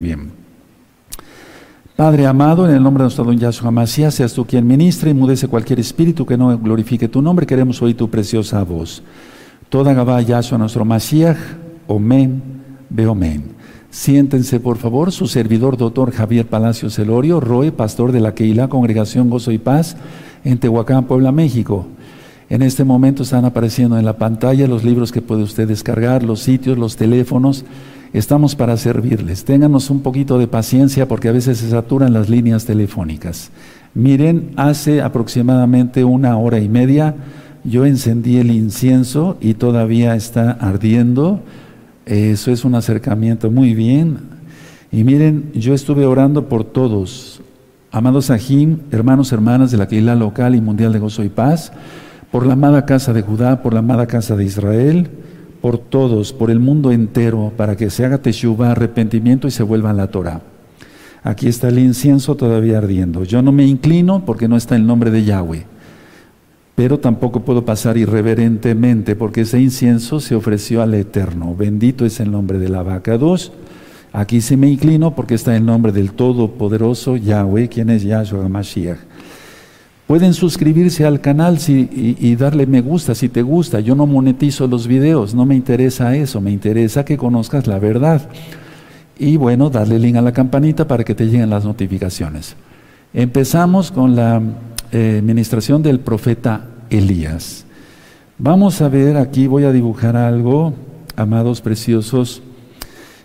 Bien. Padre amado, en el nombre de nuestro don Yahshua Mashiach, seas tú quien ministre y mudece cualquier espíritu que no glorifique tu nombre. Queremos oír tu preciosa voz. Toda Gabá Yahshua nuestro Mashiach, Omen, Beomen. Siéntense, por favor, su servidor, doctor Javier Palacio Celorio, Roe, pastor de la Keila Congregación Gozo y Paz, en Tehuacán, Puebla, México. En este momento están apareciendo en la pantalla los libros que puede usted descargar, los sitios, los teléfonos Estamos para servirles. Ténganos un poquito de paciencia porque a veces se saturan las líneas telefónicas. Miren, hace aproximadamente una hora y media yo encendí el incienso y todavía está ardiendo. Eso es un acercamiento muy bien. Y miren, yo estuve orando por todos, amados Ajim, hermanos, hermanas de la Keila local y mundial de gozo y paz, por la amada casa de Judá, por la amada casa de Israel, por todos, por el mundo entero, para que se haga teshuva, arrepentimiento y se vuelva a la Torah. Aquí está el incienso todavía ardiendo. Yo no me inclino porque no está el nombre de Yahweh, pero tampoco puedo pasar irreverentemente porque ese incienso se ofreció al Eterno. Bendito es el nombre de la vaca. Dos, aquí sí me inclino porque está el nombre del Todopoderoso Yahweh, quien es Yahshua Mashiach. Pueden suscribirse al canal y, darle me gusta si te gusta. Yo no monetizo los videos, no me interesa eso, me interesa que conozcas la verdad. Y bueno, darle link a la campanita para que te lleguen las notificaciones. Empezamos con la administración ministración del profeta Elías. Vamos a ver, aquí voy a dibujar algo, amados preciosos,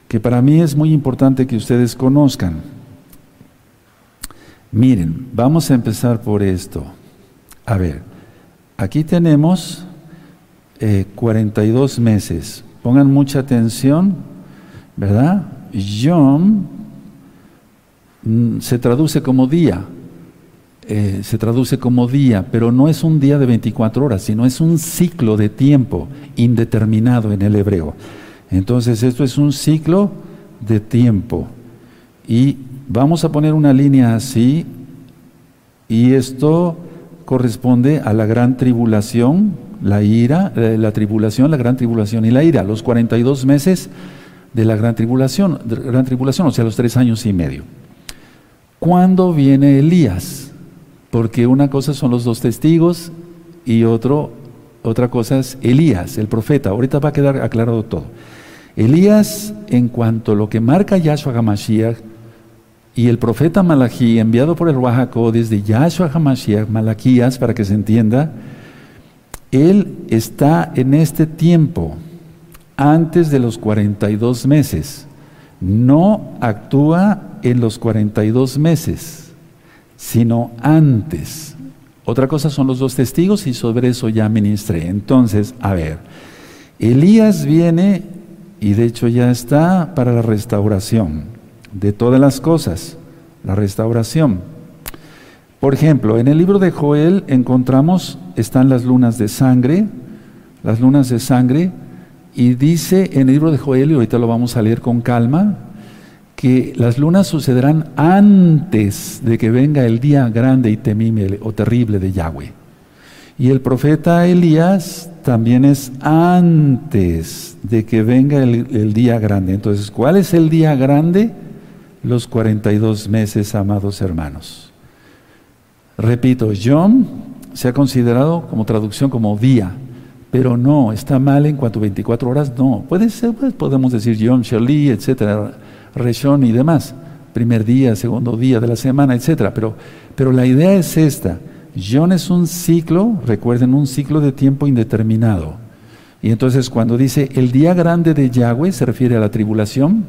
que para mí es muy importante que ustedes conozcan. Miren, vamos a empezar por esto. A ver, aquí tenemos 42 eh, meses. Pongan mucha atención, ¿verdad? Yom mm, se traduce como día. Eh, se traduce como día, pero no es un día de 24 horas, sino es un ciclo de tiempo indeterminado en el hebreo. Entonces, esto es un ciclo de tiempo. Y Vamos a poner una línea así y esto corresponde a la gran tribulación, la ira, eh, la tribulación, la gran tribulación y la ira, los 42 meses de la gran tribulación, gran tribulación, o sea, los tres años y medio. ¿Cuándo viene Elías? Porque una cosa son los dos testigos y otro, otra cosa es Elías, el profeta. Ahorita va a quedar aclarado todo. Elías, en cuanto a lo que marca Yahshua HaMashiach, y el profeta Malají, enviado por el Oaxaco desde Yahshua HaMashiach, Malaquías, para que se entienda, él está en este tiempo, antes de los 42 meses. No actúa en los 42 meses, sino antes. Otra cosa son los dos testigos y sobre eso ya ministré. Entonces, a ver, Elías viene y de hecho ya está para la restauración de todas las cosas, la restauración. Por ejemplo, en el libro de Joel encontramos, están las lunas de sangre, las lunas de sangre, y dice en el libro de Joel, y ahorita lo vamos a leer con calma, que las lunas sucederán antes de que venga el día grande y temible o terrible de Yahweh. Y el profeta Elías también es antes de que venga el, el día grande. Entonces, ¿cuál es el día grande? Los 42 meses, amados hermanos. Repito, Yom se ha considerado como traducción como día, pero no, está mal en cuanto a 24 horas, no. Puede ser, pues, podemos decir Yom, Shali, etcétera, Reshon y demás. Primer día, segundo día de la semana, etcétera. Pero, pero la idea es esta. Yom es un ciclo, recuerden, un ciclo de tiempo indeterminado. Y entonces cuando dice el día grande de Yahweh se refiere a la tribulación,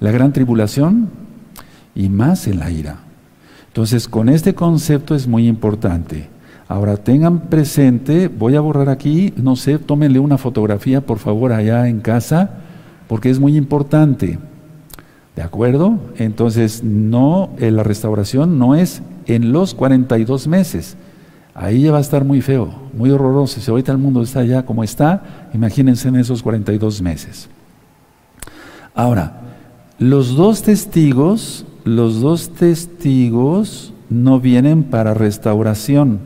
la gran tribulación y más en la ira. Entonces, con este concepto es muy importante. Ahora tengan presente, voy a borrar aquí, no sé, tómenle una fotografía por favor allá en casa, porque es muy importante. ¿De acuerdo? Entonces, no, eh, la restauración no es en los 42 meses. Ahí ya va a estar muy feo, muy horroroso. Si ahorita el mundo está ya como está, imagínense en esos 42 meses. Ahora, los dos testigos, los dos testigos no vienen para restauración,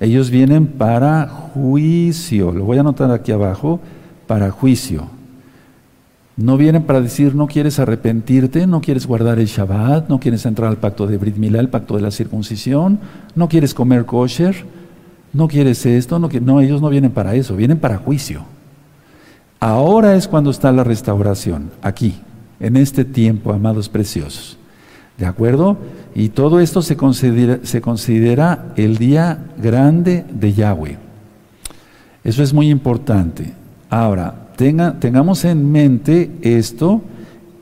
ellos vienen para juicio. Lo voy a anotar aquí abajo, para juicio. No vienen para decir no quieres arrepentirte, no quieres guardar el Shabbat, no quieres entrar al pacto de Brit Milá, el pacto de la circuncisión, no quieres comer kosher, no quieres esto, no, no, ellos no vienen para eso, vienen para juicio. Ahora es cuando está la restauración, aquí, en este tiempo, amados preciosos. ¿De acuerdo? Y todo esto se considera, el día grande de Yahweh. Eso es muy importante. Ahora, tengamos en mente esto,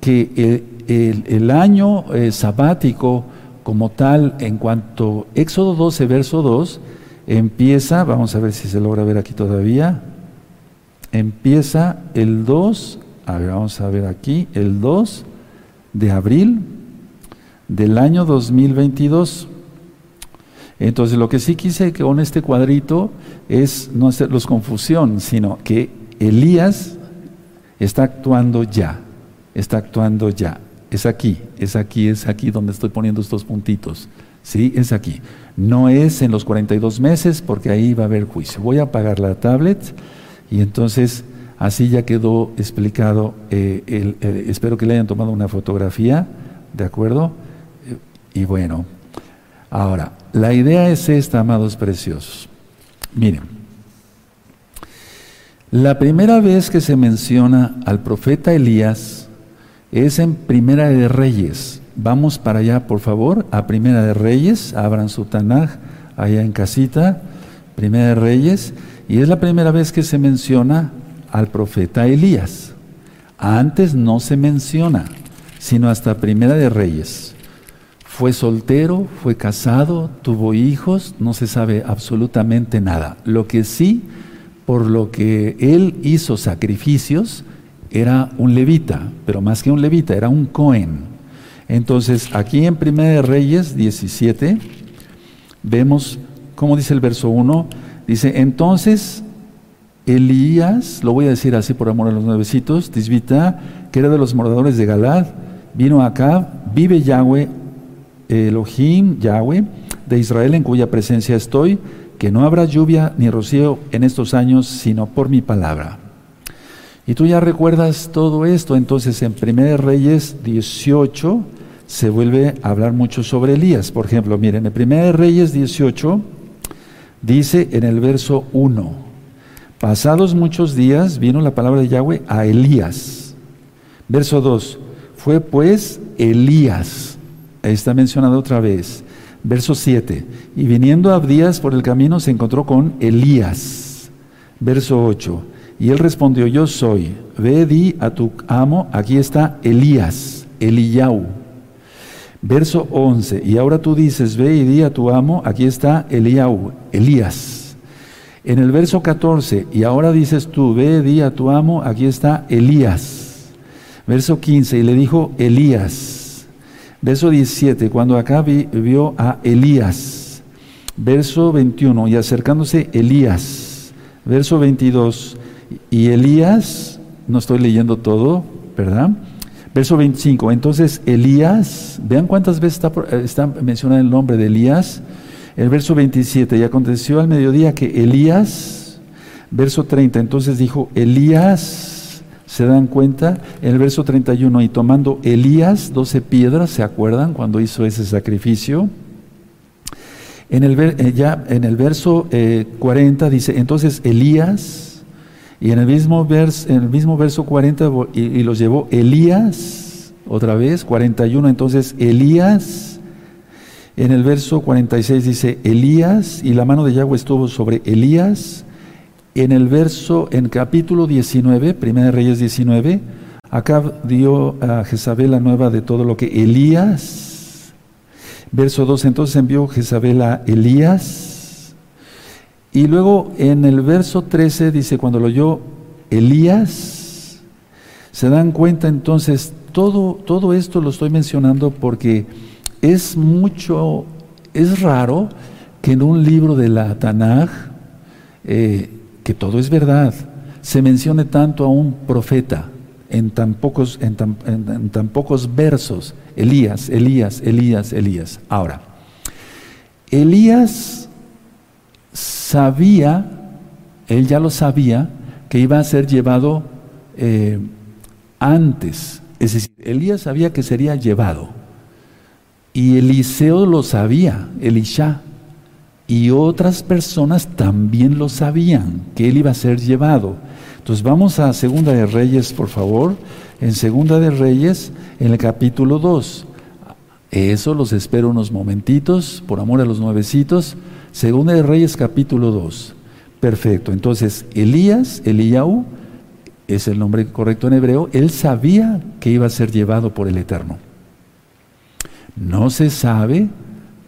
que el, año eh, sabático como tal, en cuanto Éxodo 12, verso 2, empieza, vamos a ver si se logra ver aquí todavía, empieza el 2, a ver, vamos a ver aquí, el 2 de abril del año 2022. Entonces, lo que sí quise con este cuadrito es no hacerlos confusión, sino que Elías está actuando ya, está actuando ya. Es aquí, es aquí, es aquí donde estoy poniendo estos puntitos. Sí, es aquí. No es en los 42 meses porque ahí va a haber juicio. Voy a apagar la tablet y entonces así ya quedó explicado. Eh, espero que le hayan tomado una fotografía, ¿de acuerdo? Y bueno, ahora, la idea es esta, amados preciosos. Miren. La primera vez que se menciona al profeta Elías es en Primera de Reyes. Vamos para allá, por favor, a Primera de Reyes, abran su Tanaj allá en casita, Primera de Reyes, y es la primera vez que se menciona al profeta Elías. Antes no se menciona, sino hasta Primera de Reyes. Fue soltero, fue casado, tuvo hijos, no se sabe absolutamente nada. Lo que sí por lo que él hizo sacrificios, era un levita, pero más que un levita, era un Cohen. Entonces, aquí en 1 Reyes 17, vemos, como dice el verso 1, dice, entonces Elías, lo voy a decir así por amor a los nuevecitos, Tisbita, que era de los moradores de Galad, vino acá, vive Yahweh, Elohim, Yahweh, de Israel en cuya presencia estoy, que no habrá lluvia ni rocío en estos años, sino por mi palabra. Y tú ya recuerdas todo esto, entonces en 1 Reyes 18 se vuelve a hablar mucho sobre Elías. Por ejemplo, miren, en 1 Reyes 18 dice en el verso 1, pasados muchos días vino la palabra de Yahweh a Elías. Verso 2, fue pues Elías, ahí está mencionado otra vez, Verso 7. Y viniendo Abdías por el camino se encontró con Elías. Verso 8. Y él respondió, yo soy. Ve, di a tu amo, aquí está Elías, Eliyau. Verso 11. Y ahora tú dices, ve y di a tu amo, aquí está Eliau, Elías. En el verso 14, y ahora dices tú, ve, di a tu amo, aquí está Elías. Verso 15, y le dijo Elías. Verso 17, cuando acá vio a Elías. Verso 21, y acercándose Elías. Verso 22, y Elías, no estoy leyendo todo, ¿verdad? Verso 25, entonces Elías, vean cuántas veces está, está mencionado el nombre de Elías. El verso 27, y aconteció al mediodía que Elías, verso 30, entonces dijo, Elías ¿Se dan cuenta? En el verso 31, y tomando Elías doce piedras, ¿se acuerdan cuando hizo ese sacrificio? En el, eh, ya en el verso 40 eh, dice, entonces Elías, y en el mismo, en el mismo verso 40, y, y, los llevó Elías, otra vez, 41, entonces Elías, en el verso 46 dice Elías, y la mano de Yahweh estuvo sobre Elías, en el verso, en capítulo 19, de Reyes 19, acá dio a Jezabel la nueva de todo lo que Elías, verso 2, entonces envió Jezabel a Elías, y luego en el verso 13 dice, cuando lo oyó Elías, se dan cuenta entonces, todo, todo esto lo estoy mencionando porque es mucho, es raro que en un libro de la Tanaj, eh, que todo es verdad, se mencione tanto a un profeta en tan pocos, versos. Elías, Elías, Elías, Elías. Ahora, Elías sabía, él ya lo sabía, que iba a ser llevado eh, antes. Es decir, Elías sabía que sería llevado. Y Eliseo lo sabía, Elisha. Y otras personas también lo sabían, que él iba a ser llevado. Entonces vamos a Segunda de Reyes, por favor. En Segunda de Reyes, en el capítulo 2. Eso los espero unos momentitos, por amor a los nuevecitos. Segunda de Reyes, capítulo 2. Perfecto. Entonces, Elías, Eliyahu, es el nombre correcto en hebreo, él sabía que iba a ser llevado por el Eterno. No se sabe,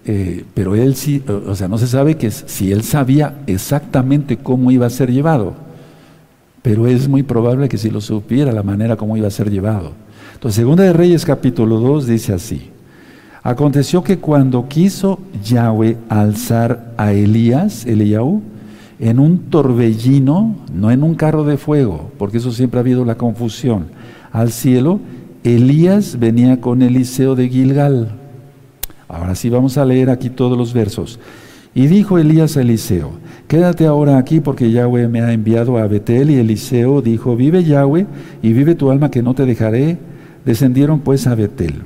eh, pero él sí, o sea, no se sabe que si él sabía exactamente cómo iba a ser llevado, pero es muy probable que si lo supiera la manera como iba a ser llevado. Entonces, Segunda de Reyes capítulo 2 dice así, aconteció que cuando quiso Yahweh alzar a Elías, Eliyahu, en un torbellino, no en un carro de fuego, porque eso siempre ha habido la confusión, al cielo, Elías venía con Eliseo de Gilgal. Ahora sí vamos a leer aquí todos los versos. Y dijo Elías a Eliseo, quédate ahora aquí porque Yahweh me ha enviado a Betel. Y Eliseo dijo, vive Yahweh y vive tu alma que no te dejaré. Descendieron pues a Betel.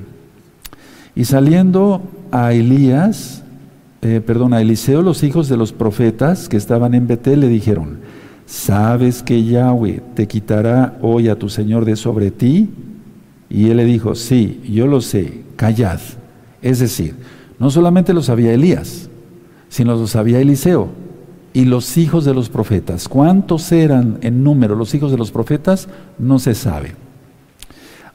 Y saliendo a Elías, eh, perdón, a Eliseo, los hijos de los profetas que estaban en Betel le dijeron, ¿sabes que Yahweh te quitará hoy a tu Señor de sobre ti? Y él le dijo, sí, yo lo sé, callad. Es decir, no solamente lo sabía Elías, sino lo sabía Eliseo y los hijos de los profetas. ¿Cuántos eran en número los hijos de los profetas? No se sabe.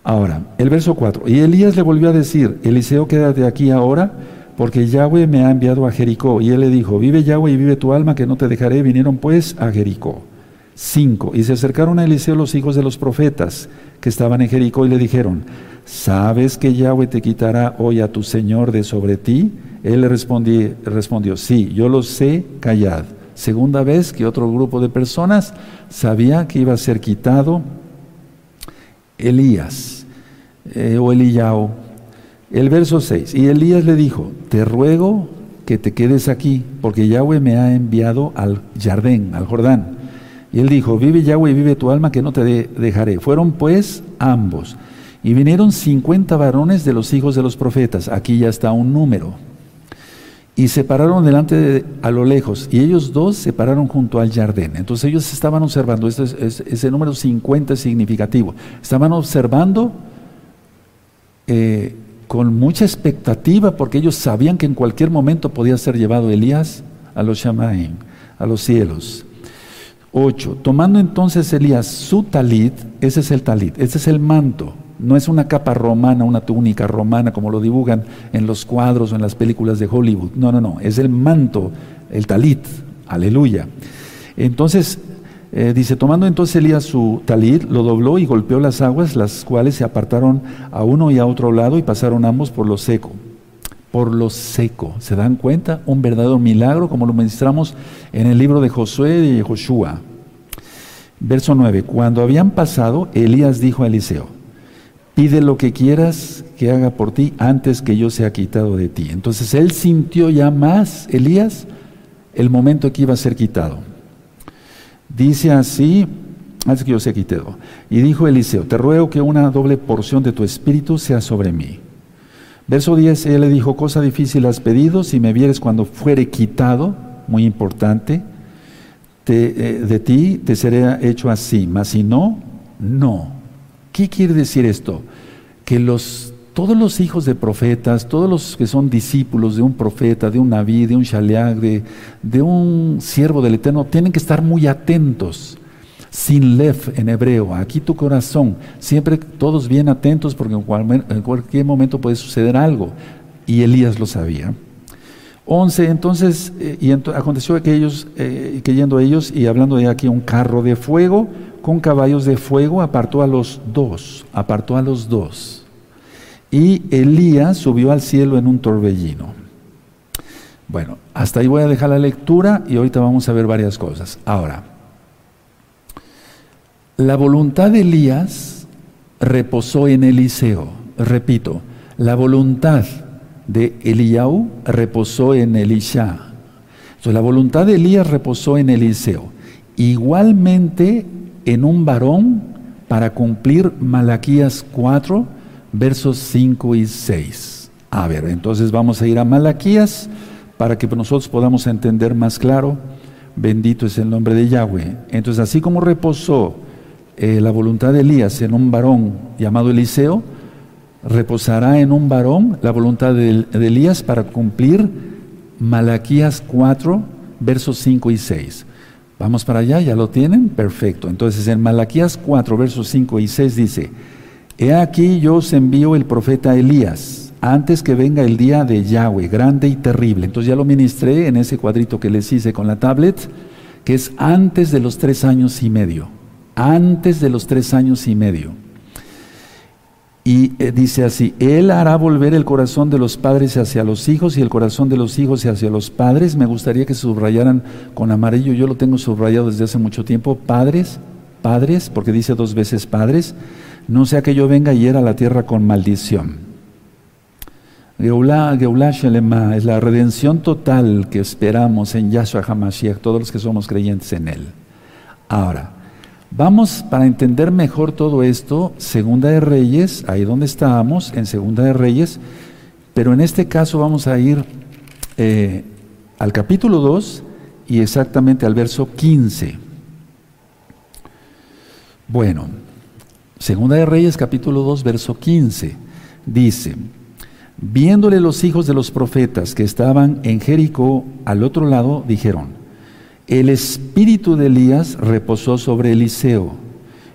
Ahora, el verso 4. Y Elías le volvió a decir, Eliseo, quédate aquí ahora porque Yahweh me ha enviado a Jericó. Y él le dijo, vive Yahweh y vive tu alma, que no te dejaré. Vinieron pues a Jericó. 5. Y se acercaron a Eliseo los hijos de los profetas que estaban en Jericó y le dijeron, ¿sabes que Yahweh te quitará hoy a tu Señor de sobre ti? Él le respondió, sí, yo lo sé, callad. Segunda vez que otro grupo de personas sabía que iba a ser quitado Elías eh, o Eliyahu el verso 6, y Elías le dijo, te ruego que te quedes aquí, porque Yahweh me ha enviado al Jardín, al Jordán. Y él dijo, vive Yahweh y vive tu alma, que no te dejaré. Fueron pues ambos. Y vinieron cincuenta varones de los hijos de los profetas. Aquí ya está un número. Y se pararon delante de, a lo lejos. Y ellos dos se pararon junto al jardín. Entonces ellos estaban observando. Este ese número 50 es significativo. Estaban observando eh, con mucha expectativa porque ellos sabían que en cualquier momento podía ser llevado Elías a los Shamaim, a los cielos. 8. Tomando entonces Elías su talit, ese es el talit, ese es el manto, no es una capa romana, una túnica romana como lo dibujan en los cuadros o en las películas de Hollywood. No, no, no, es el manto, el talit, aleluya. Entonces eh, dice, tomando entonces Elías su talit, lo dobló y golpeó las aguas, las cuales se apartaron a uno y a otro lado y pasaron ambos por lo seco. Por lo seco. ¿Se dan cuenta? Un verdadero milagro, como lo mencionamos en el libro de Josué y Joshua. Verso 9. Cuando habían pasado, Elías dijo a Eliseo, pide lo que quieras que haga por ti antes que yo sea quitado de ti. Entonces él sintió ya más, Elías, el momento que iba a ser quitado. Dice así, antes que yo sea quitado. Y dijo Eliseo, te ruego que una doble porción de tu espíritu sea sobre mí. Verso 10, él le dijo, cosa difícil has pedido, si me vieres cuando fuere quitado, muy importante, eh, de ti te seré hecho así, mas si no, no. ¿Qué quiere decir esto? Que los todos los hijos de profetas, todos los que son discípulos de un profeta, de un naví, de un shaleag, de, un siervo del Eterno, tienen que estar muy atentos. Sin lef en hebreo, aquí tu corazón, siempre todos bien atentos porque en, cualquier momento puede suceder algo. Y Elías lo sabía. 11, entonces, eh, y aconteció que ellos, eh, que yendo ellos y hablando de aquí un carro de fuego con caballos de fuego, apartó a los dos, apartó a los dos y Elías subió al cielo en un torbellino. Bueno, hasta ahí voy a dejar la lectura y ahorita vamos a ver varias cosas. Ahora, la voluntad de Elías reposó en Eliseo. Repito, la voluntad de Eliyahu reposó en Elisha. Entonces, la voluntad de Elías reposó en Eliseo. Igualmente en un varón para cumplir Malaquías 4, versos 5 y 6. A ver, entonces vamos a ir a Malaquías para que nosotros podamos entender más claro. Bendito es el nombre de Yahweh. Entonces, así como reposó eh, la voluntad de Elías en un varón llamado Eliseo, reposará en un varón la voluntad de, de Elías para cumplir Malaquías 4, versos 5 y 6. Vamos para allá, ¿ya lo tienen? Perfecto. Entonces en Malaquías 4, versos 5 y 6 dice, He aquí yo os envío el profeta Elías, antes que venga el día de Yahweh, grande y terrible. Entonces ya lo ministré en ese cuadrito que les hice con la tablet, que es antes de los tres años y medio. Antes de los tres años y medio. Y eh, dice así, Él hará volver el corazón de los padres hacia los hijos y el corazón de los hijos hacia los padres. Me gustaría que subrayaran con amarillo, yo lo tengo subrayado desde hace mucho tiempo, padres, padres, porque dice dos veces padres, no sea que yo venga y era la tierra con maldición. Geulá, Shelema es la redención total que esperamos en Yahshua HaMashiach, todos los que somos creyentes en Él. Ahora, Vamos para entender mejor todo esto, Segunda de Reyes, ahí donde estábamos, en Segunda de Reyes, pero en este caso vamos a ir eh, al capítulo 2 y exactamente al verso 15. Bueno, Segunda de Reyes, capítulo 2, verso 15, dice, viéndole los hijos de los profetas que estaban en Jericó al otro lado, dijeron, el espíritu de Elías reposó sobre Eliseo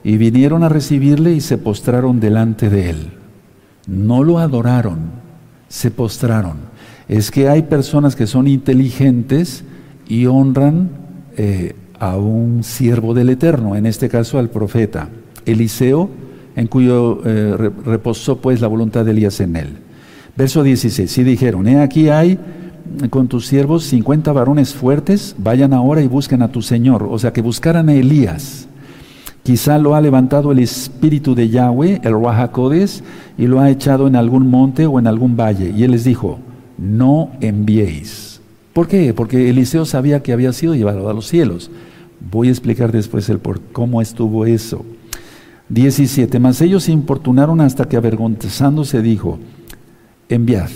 y vinieron a recibirle y se postraron delante de él. No lo adoraron, se postraron. Es que hay personas que son inteligentes y honran eh, a un siervo del Eterno, en este caso al profeta Eliseo, en cuyo eh, reposó pues la voluntad de Elías en él. Verso 16, y dijeron, he aquí hay con tus siervos 50 varones fuertes, vayan ahora y busquen a tu Señor. O sea, que buscaran a Elías. Quizá lo ha levantado el espíritu de Yahweh, el Rahakodes, y lo ha echado en algún monte o en algún valle. Y él les dijo, no enviéis. ¿Por qué? Porque Eliseo sabía que había sido llevado a los cielos. Voy a explicar después el por cómo estuvo eso. 17. Mas ellos se importunaron hasta que avergonzándose dijo, enviad.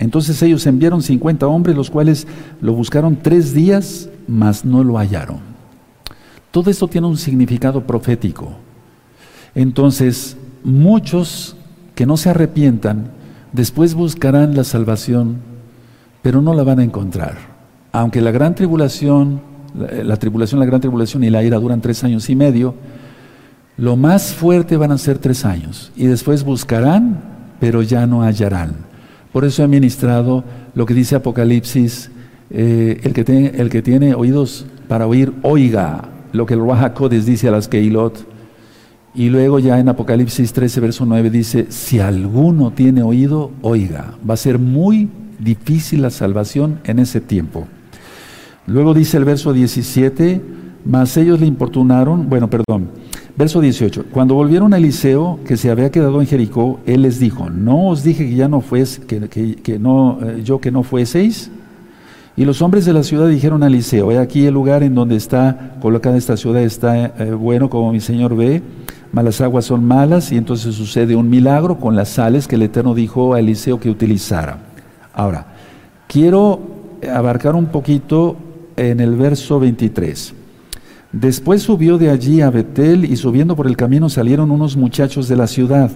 Entonces ellos enviaron 50 hombres, los cuales lo buscaron tres días, mas no lo hallaron. Todo esto tiene un significado profético. Entonces, muchos que no se arrepientan, después buscarán la salvación, pero no la van a encontrar. Aunque la gran tribulación, la, tribulación, la gran tribulación y la ira duran tres años y medio, lo más fuerte van a ser tres años. Y después buscarán, pero ya no hallarán. Por eso he ministrado lo que dice Apocalipsis, eh, el, que tiene, oídos para oír, oiga lo que el Rahakodes dice a las Keilot. Y luego ya en Apocalipsis 13, verso 9 dice, si alguno tiene oído, oiga. Va a ser muy difícil la salvación en ese tiempo. Luego dice el verso 17, mas ellos le importunaron, bueno, perdón, Verso 18. Cuando volvieron a Eliseo, que se había quedado en Jericó, él les dijo, ¿no os dije que ya no fues, que, no, eh, yo que no fueseis? Y los hombres de la ciudad dijeron a Eliseo, he aquí el lugar en donde está colocada esta ciudad está eh, bueno, como mi Señor ve, malas aguas son malas, y entonces sucede un milagro con las sales que el Eterno dijo a Eliseo que utilizara. Ahora, quiero abarcar un poquito en el verso 23. Después subió de allí a Betel y subiendo por el camino salieron unos muchachos de la ciudad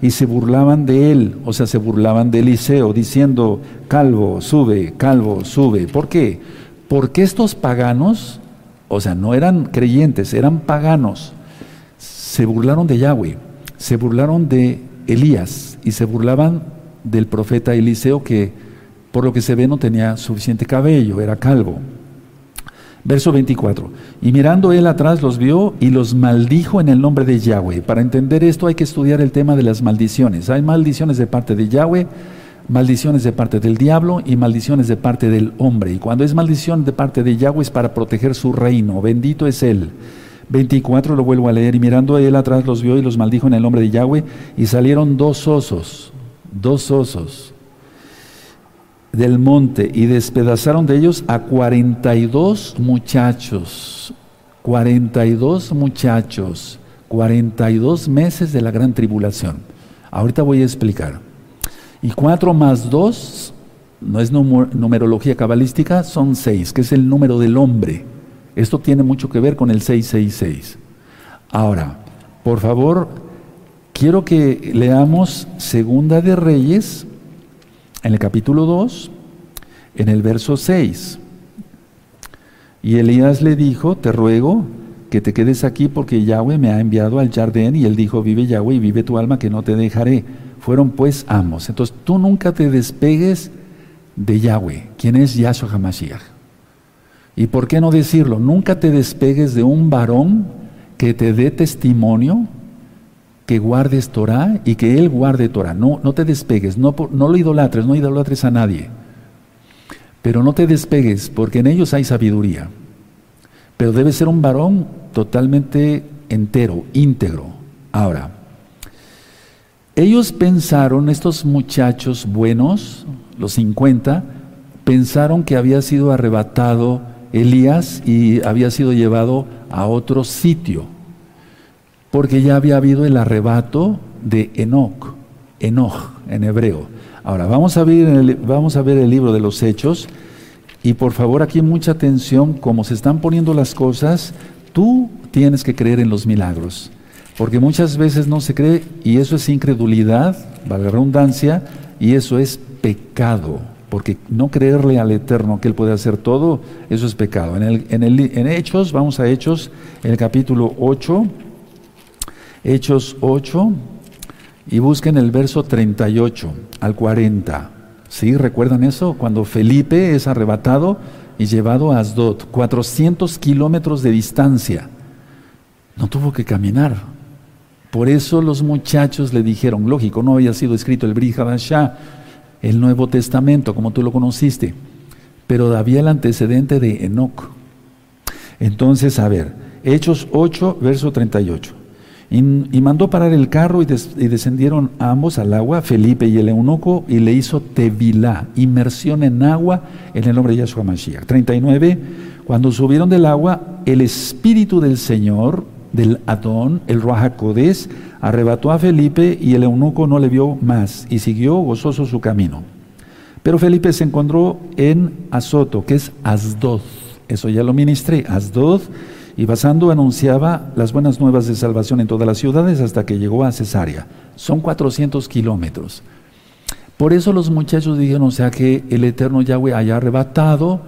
y se burlaban de él, o sea, se burlaban de Eliseo, diciendo, calvo, sube, calvo, sube. ¿Por qué? Porque estos paganos, o sea, no eran creyentes, eran paganos, se burlaron de Yahweh, se burlaron de Elías y se burlaban del profeta Eliseo que por lo que se ve no tenía suficiente cabello, era calvo. Verso 24. Y mirando él atrás los vio y los maldijo en el nombre de Yahweh. Para entender esto hay que estudiar el tema de las maldiciones. Hay maldiciones de parte de Yahweh, maldiciones de parte del diablo y maldiciones de parte del hombre. Y cuando es maldición de parte de Yahweh es para proteger su reino. Bendito es él. 24 lo vuelvo a leer. Y mirando él atrás los vio y los maldijo en el nombre de Yahweh. Y salieron dos osos, dos osos del monte y despedazaron de ellos a 42 muchachos, 42 muchachos, 42 meses de la gran tribulación. Ahorita voy a explicar. Y 4 más 2, no es numerología cabalística, son 6, que es el número del hombre. Esto tiene mucho que ver con el 666. Ahora, por favor, quiero que leamos Segunda de Reyes, en el capítulo 2, en el verso 6. Y Elías le dijo, te ruego que te quedes aquí porque Yahweh me ha enviado al jardín y él dijo, vive Yahweh y vive tu alma que no te dejaré. Fueron pues ambos. Entonces tú nunca te despegues de Yahweh, quien es Yahshua HaMashiach. ¿Y por qué no decirlo? Nunca te despegues de un varón que te dé testimonio, que guardes Torah y que él guarde Torah. No, no te despegues, no, no lo idolatres, no idolatres a nadie. Pero no te despegues, porque en ellos hay sabiduría. Pero debe ser un varón totalmente entero, íntegro. Ahora, ellos pensaron, estos muchachos buenos, los 50, pensaron que había sido arrebatado Elías y había sido llevado a otro sitio, porque ya había habido el arrebato de Enoch, Enoch en hebreo. Ahora, vamos a, ver el, vamos a ver el libro de los Hechos y por favor aquí mucha atención, como se están poniendo las cosas, tú tienes que creer en los milagros, porque muchas veces no se cree y eso es incredulidad, vale la redundancia, y eso es pecado, porque no creerle al Eterno que Él puede hacer todo, eso es pecado. En, el, en, el, en Hechos, vamos a Hechos, el capítulo 8, Hechos 8, y busquen el verso 38 al 40. ¿Sí? ¿Recuerdan eso? Cuando Felipe es arrebatado y llevado a Asdod, 400 kilómetros de distancia. No tuvo que caminar. Por eso los muchachos le dijeron, lógico, no había sido escrito el Brihadashah, el Nuevo Testamento, como tú lo conociste, pero había el antecedente de Enoch. Entonces, a ver, Hechos 8, verso 38. Y, mandó parar el carro y, descendieron ambos al agua, Felipe y el eunuco, y le hizo tevilá, inmersión en agua en el nombre de Yahshua Mashiach. 39. Cuando subieron del agua, el Espíritu del Señor, del Adón, el Ruajacodes, arrebató a Felipe y el eunuco no le vio más y siguió gozoso su camino. Pero Felipe se encontró en Azoto, que es Asdod. Eso ya lo ministré, Asdod y pasando anunciaba las buenas nuevas de salvación en todas las ciudades hasta que llegó a Cesarea. Son 400 kilómetros. Por eso los muchachos dijeron, o sea, que el eterno Yahweh haya arrebatado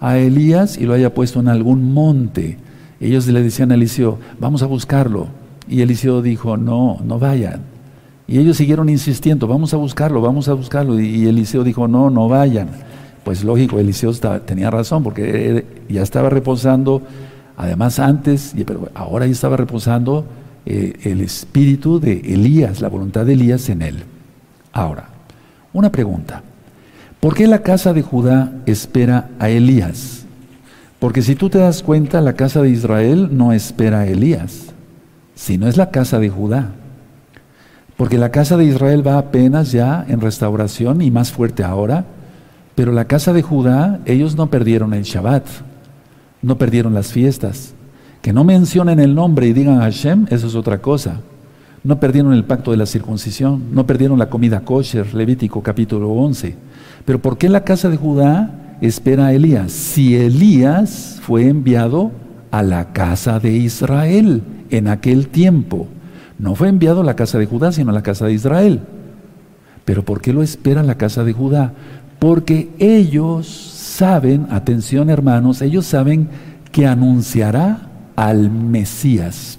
a Elías y lo haya puesto en algún monte. Ellos le decían a Eliseo, vamos a buscarlo. Y Eliseo dijo, no, no vayan. Y ellos siguieron insistiendo, vamos a buscarlo, vamos a buscarlo. Y Eliseo dijo, no, no vayan. Pues lógico, Eliseo tenía razón porque ya estaba reposando Además, antes, pero ahora ya estaba reposando eh, el espíritu de Elías, la voluntad de Elías en él. Ahora, una pregunta. ¿Por qué la casa de Judá espera a Elías? Porque si tú te das cuenta, la casa de Israel no espera a Elías, sino es la casa de Judá. Porque la casa de Israel va apenas ya en restauración y más fuerte ahora, pero la casa de Judá, ellos no perdieron el Shabbat no perdieron las fiestas. Que no mencionen el nombre y digan Hashem, eso es otra cosa. No perdieron el pacto de la circuncisión, no perdieron la comida kosher, Levítico capítulo 11. Pero ¿por qué la casa de Judá espera a Elías? Si Elías fue enviado a la casa de Israel en aquel tiempo. No fue enviado a la casa de Judá, sino a la casa de Israel. Pero ¿por qué lo espera la casa de Judá? Porque ellos saben, atención hermanos, ellos saben que anunciará al Mesías.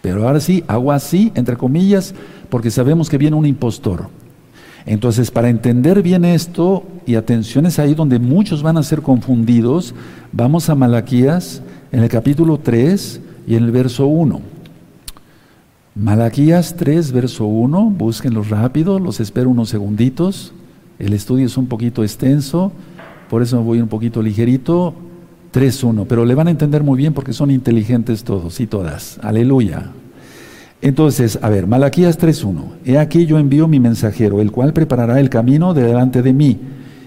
Pero ahora sí, hago así, entre comillas, porque sabemos que viene un impostor. Entonces, para entender bien esto, y atención es ahí donde muchos van a ser confundidos, vamos a Malaquías en el capítulo 3 y en el verso 1. Malaquías 3, verso 1, búsquenlo rápido, los espero unos segunditos. El estudio es un poquito extenso, por eso voy un poquito ligerito. 3.1, pero le van a entender muy bien porque son inteligentes todos y todas. Aleluya. Entonces, a ver, Malaquías 3.1. He aquí yo envío mi mensajero, el cual preparará el camino delante de mí,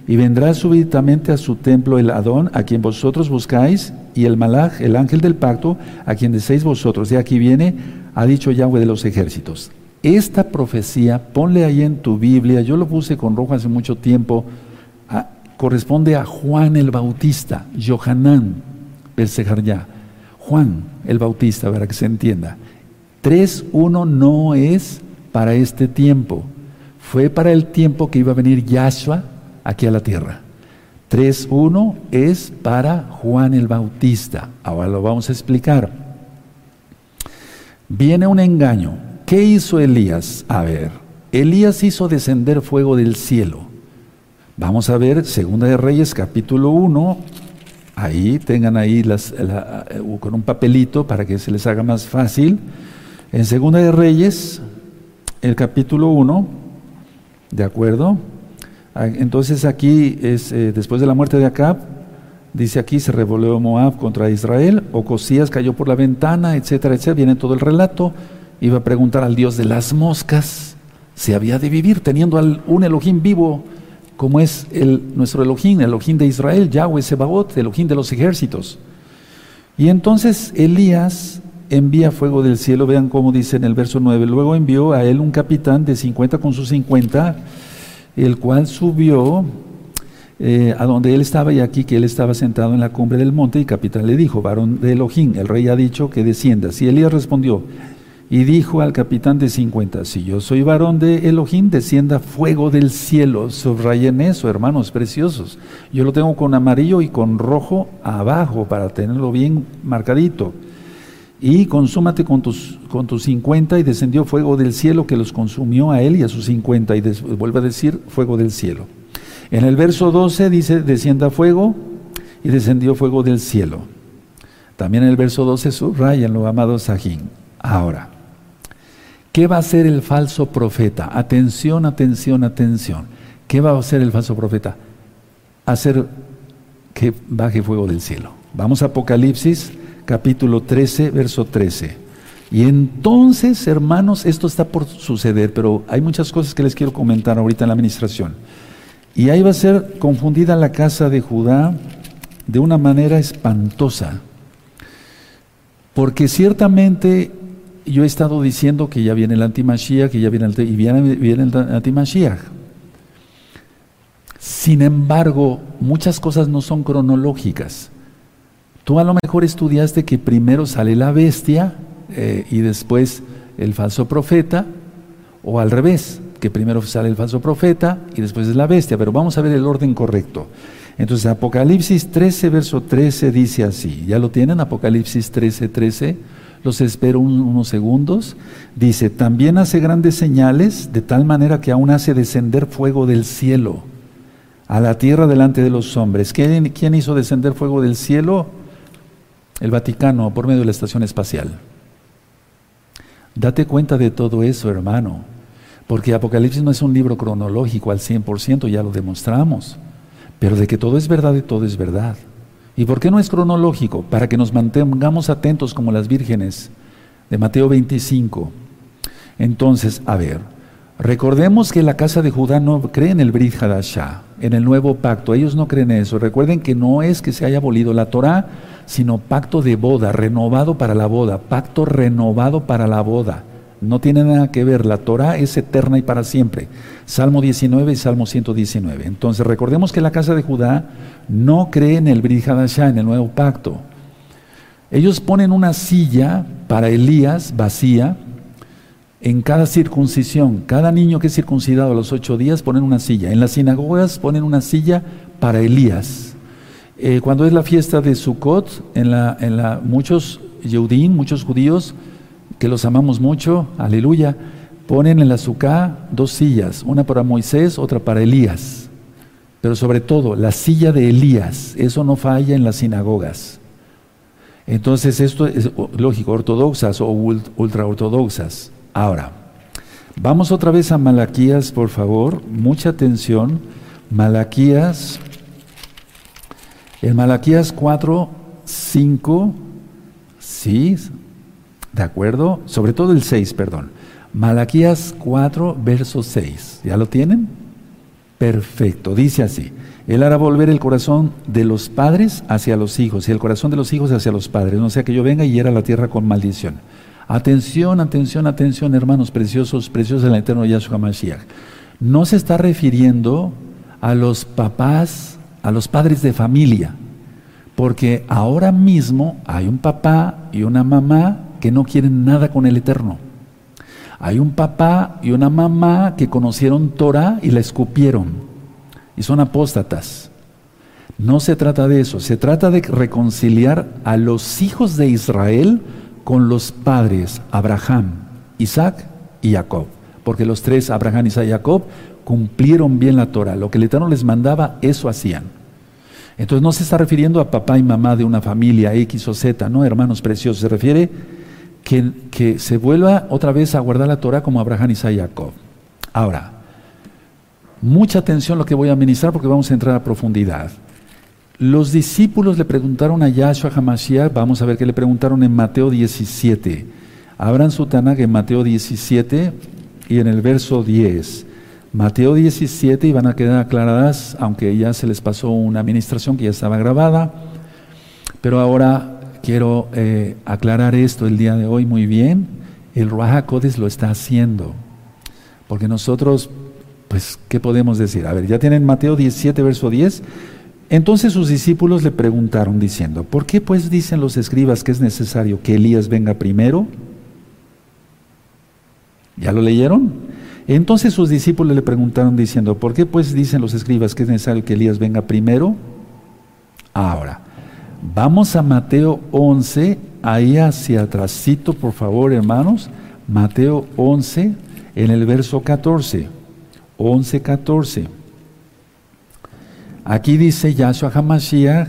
y vendrá súbitamente a su templo el Adón, a quien vosotros buscáis, y el malaj, el ángel del pacto, a quien decéis vosotros, y aquí viene, ha dicho Yahweh de los ejércitos. Esta profecía, ponle ahí en tu Biblia, yo lo puse con rojo hace mucho tiempo, corresponde a Juan el Bautista, Johanán, ya. Juan el Bautista, para que se entienda. 3.1 no es para este tiempo, fue para el tiempo que iba a venir Yahshua aquí a la tierra. 3.1 es para Juan el Bautista. Ahora lo vamos a explicar. Viene un engaño. ¿Qué hizo Elías? A ver, Elías hizo descender fuego del cielo. Vamos a ver, Segunda de Reyes, capítulo 1. Ahí tengan ahí las, con un papelito para que se les haga más fácil. En Segunda de Reyes, el capítulo 1, ¿de acuerdo? Ah, entonces aquí es eh, después de la muerte de Acab, dice aquí se revolvió Moab contra Israel, Ocosías cayó por la ventana, etcétera, etcétera. Viene todo el relato. Iba a preguntar al Dios de las moscas si había de vivir teniendo un Elohim vivo como es el, nuestro Elohim, el Elohim de Israel, Yahweh Sebaot, Elohim de los ejércitos. Y entonces Elías envía fuego del cielo, vean cómo dice en el verso 9, luego envió a él un capitán de 50 con sus 50 el cual subió eh, a donde él estaba y aquí que él estaba sentado en la cumbre del monte y capitán le dijo, varón de Elohim, el rey ha dicho que desciendas. Y Elías respondió y dijo al capitán de 50, si yo soy varón de Elohim, descienda fuego del cielo. Subrayen eso, hermanos preciosos. Yo lo tengo con amarillo y con rojo abajo para tenerlo bien marcadito y consúmate con tus, con tus 50 y descendió fuego del cielo que los consumió a él y a sus 50 y vuelve a decir fuego del cielo. En el verso 12 dice descienda fuego y descendió fuego del cielo. También en el verso 12 lo amado Sajín. Ahora, ¿qué va a hacer el falso profeta? Atención, atención, atención. ¿Qué va a hacer el falso profeta? Hacer que baje fuego del cielo. Vamos a Apocalipsis capítulo 13, verso 13. Y entonces, hermanos, esto está por suceder, pero hay muchas cosas que les quiero comentar ahorita en la administración. Y ahí va a ser confundida la casa de Judá de una manera espantosa. Porque ciertamente yo he estado diciendo que ya viene el antimashiach, que ya viene el, y viene, viene el antimashiach. Sin embargo, muchas cosas no son cronológicas. Tú a lo mejor estudiaste que primero sale la bestia eh, y después el falso profeta, o al revés, que primero sale el falso profeta y después es la bestia, pero vamos a ver el orden correcto. Entonces Apocalipsis 13, verso 13 dice así, ¿ya lo tienen? Apocalipsis 13, 13, los espero unos segundos. Dice, también hace grandes señales, de tal manera que aún hace descender fuego del cielo a la tierra delante de los hombres. ¿Quién, quién hizo descender fuego del cielo? el Vaticano por medio de la estación espacial. Date cuenta de todo eso, hermano, porque Apocalipsis no es un libro cronológico al 100%, ya lo demostramos, pero de que todo es verdad y todo es verdad. ¿Y por qué no es cronológico? Para que nos mantengamos atentos como las vírgenes de Mateo 25. Entonces, a ver, recordemos que la casa de Judá no cree en el Brit Hadashah, en el nuevo pacto. Ellos no creen eso. Recuerden que no es que se haya abolido la Torah, sino pacto de boda, renovado para la boda, pacto renovado para la boda. No tiene nada que ver, la Torah es eterna y para siempre. Salmo 19 y Salmo 119. Entonces recordemos que la casa de Judá no cree en el Brit en el nuevo pacto. Ellos ponen una silla para Elías vacía en cada circuncisión. Cada niño que es circuncidado a los ocho días ponen una silla. En las sinagogas ponen una silla para Elías. Eh, cuando es la fiesta de Sukkot, en la, en la, muchos Yehudim, muchos judíos, que los amamos mucho, aleluya, ponen en la Sukkah dos sillas, una para Moisés, otra para Elías. Pero sobre todo, la silla de Elías, eso no falla en las sinagogas. Entonces, esto es lógico, ortodoxas o ultra ortodoxas. Ahora, vamos otra vez a Malaquías, por favor, mucha atención. Malaquías en Malaquías 4, 5, sí, de acuerdo, sobre todo el 6, perdón. Malaquías 4, verso 6. ¿Ya lo tienen? Perfecto, dice así. Él hará volver el corazón de los padres hacia los hijos y el corazón de los hijos hacia los padres, no sea que yo venga y hiera la tierra con maldición. Atención, atención, atención, hermanos preciosos, preciosos del eterno Yahshua Mashiach. No se está refiriendo a los papás, a los padres de familia, porque ahora mismo hay un papá y una mamá que no quieren nada con el eterno. Hay un papá y una mamá que conocieron Torah y la escupieron y son apóstatas. No se trata de eso, se trata de reconciliar a los hijos de Israel con los padres Abraham, Isaac y Jacob, porque los tres, Abraham, Isaac y Jacob, cumplieron bien la Torah. Lo que el Eterno les mandaba, eso hacían. Entonces no se está refiriendo a papá y mamá de una familia X o Z, no, hermanos preciosos, se refiere que, se vuelva otra vez a guardar la Torah como Abraham, Isaac y Jacob. Ahora, Mucha atención a lo que voy a ministrar porque vamos a entrar a profundidad. Los discípulos le preguntaron a Yahshua Hamashiach, vamos a ver qué le preguntaron en Mateo 17. Abran su Tanakh en Mateo 17 y en el verso 10. Mateo 17 y van a quedar aclaradas, aunque ya se les pasó una administración que ya estaba grabada, pero ahora quiero eh, aclarar esto el día de hoy muy bien. El Ruach lo está haciendo, porque nosotros pues, ¿qué podemos decir? A ver, ya tienen Mateo 17, verso 10. Entonces sus discípulos le preguntaron diciendo, ¿por qué pues dicen los escribas que es necesario que Elías venga primero? ¿Ya lo leyeron? Entonces sus discípulos le preguntaron diciendo, ¿por qué pues dicen los escribas que es necesario que Elías venga primero? Ahora, vamos a Mateo 11, ahí hacia atrásito, por favor, hermanos. Mateo 11, en el verso 14. 11:14. Aquí dice Yahshua HaMashiach,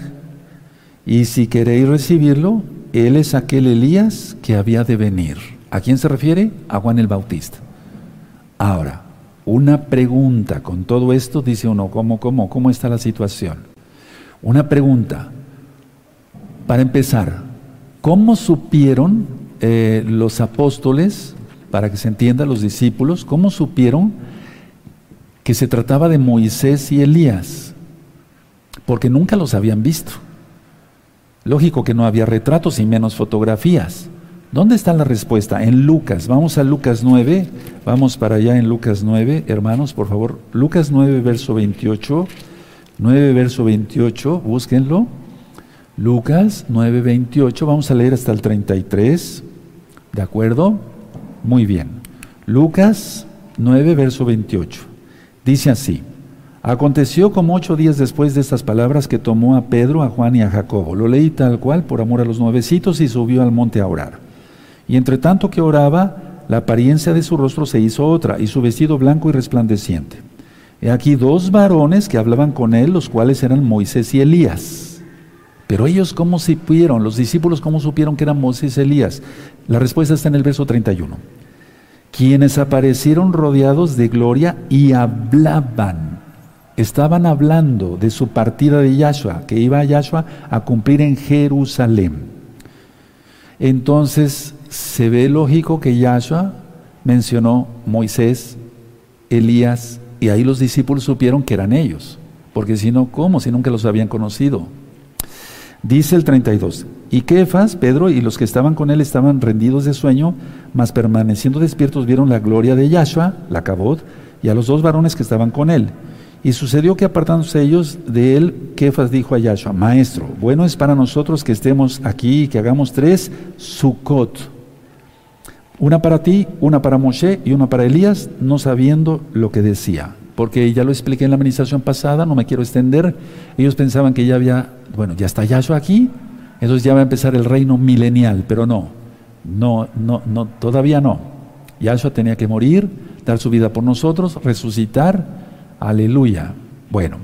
y si queréis recibirlo, él es aquel Elías que había de venir. ¿A quién se refiere? A Juan el Bautista. Ahora, una pregunta con todo esto, dice uno, ¿cómo, cómo, cómo está la situación? Una pregunta. Para empezar, ¿cómo supieron eh, los apóstoles, para que se entienda los discípulos, cómo supieron que se trataba de Moisés y Elías, porque nunca los habían visto. Lógico que no había retratos y menos fotografías. ¿Dónde está la respuesta? En Lucas. Vamos a Lucas 9. Vamos para allá en Lucas 9, hermanos, por favor. Lucas 9, verso 28. 9, verso 28, búsquenlo. Lucas 9, 28. Vamos a leer hasta el 33. ¿De acuerdo? Muy bien. Lucas 9, verso 28. Dice así, aconteció como ocho días después de estas palabras que tomó a Pedro, a Juan y a Jacobo. Lo leí tal cual por amor a los nuevecitos y subió al monte a orar. Y entre tanto que oraba, la apariencia de su rostro se hizo otra y su vestido blanco y resplandeciente. He aquí dos varones que hablaban con él, los cuales eran Moisés y Elías. Pero ellos, ¿cómo supieron? Los discípulos, ¿cómo supieron que eran Moisés y Elías? La respuesta está en el verso 31 quienes aparecieron rodeados de gloria y hablaban. Estaban hablando de su partida de Yahshua, que iba a Yahshua a cumplir en Jerusalén. Entonces se ve lógico que Yahshua mencionó Moisés, Elías, y ahí los discípulos supieron que eran ellos, porque si no, ¿cómo? Si nunca los habían conocido. Dice el 32, y Kefas, Pedro y los que estaban con él estaban rendidos de sueño, mas permaneciendo despiertos vieron la gloria de Yahshua, la cabot, y a los dos varones que estaban con él. Y sucedió que apartándose ellos de él, Kefas dijo a Yahshua, Maestro, bueno es para nosotros que estemos aquí y que hagamos tres Sukkot. Una para ti, una para Moshe y una para Elías, no sabiendo lo que decía porque ya lo expliqué en la administración pasada, no me quiero extender. Ellos pensaban que ya había, bueno, ya está Yahshua aquí, entonces ya va a empezar el reino milenial, pero no, no, no, no, todavía no. Yahshua tenía que morir, dar su vida por nosotros, resucitar, aleluya. Bueno,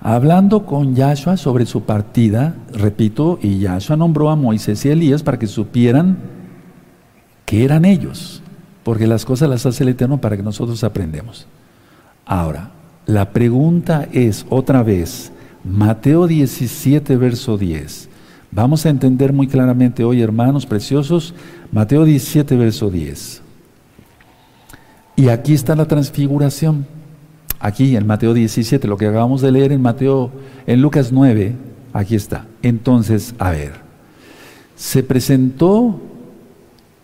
hablando con Yahshua sobre su partida, repito, y Yahshua nombró a Moisés y Elías para que supieran que eran ellos, porque las cosas las hace el Eterno para que nosotros aprendemos. Ahora, la pregunta es otra vez, Mateo 17, verso 10. Vamos a entender muy claramente hoy, hermanos preciosos, Mateo 17, verso 10. Y aquí está la transfiguración. Aquí en Mateo 17, lo que acabamos de leer en Mateo, en Lucas 9, aquí está. Entonces, a ver, se presentó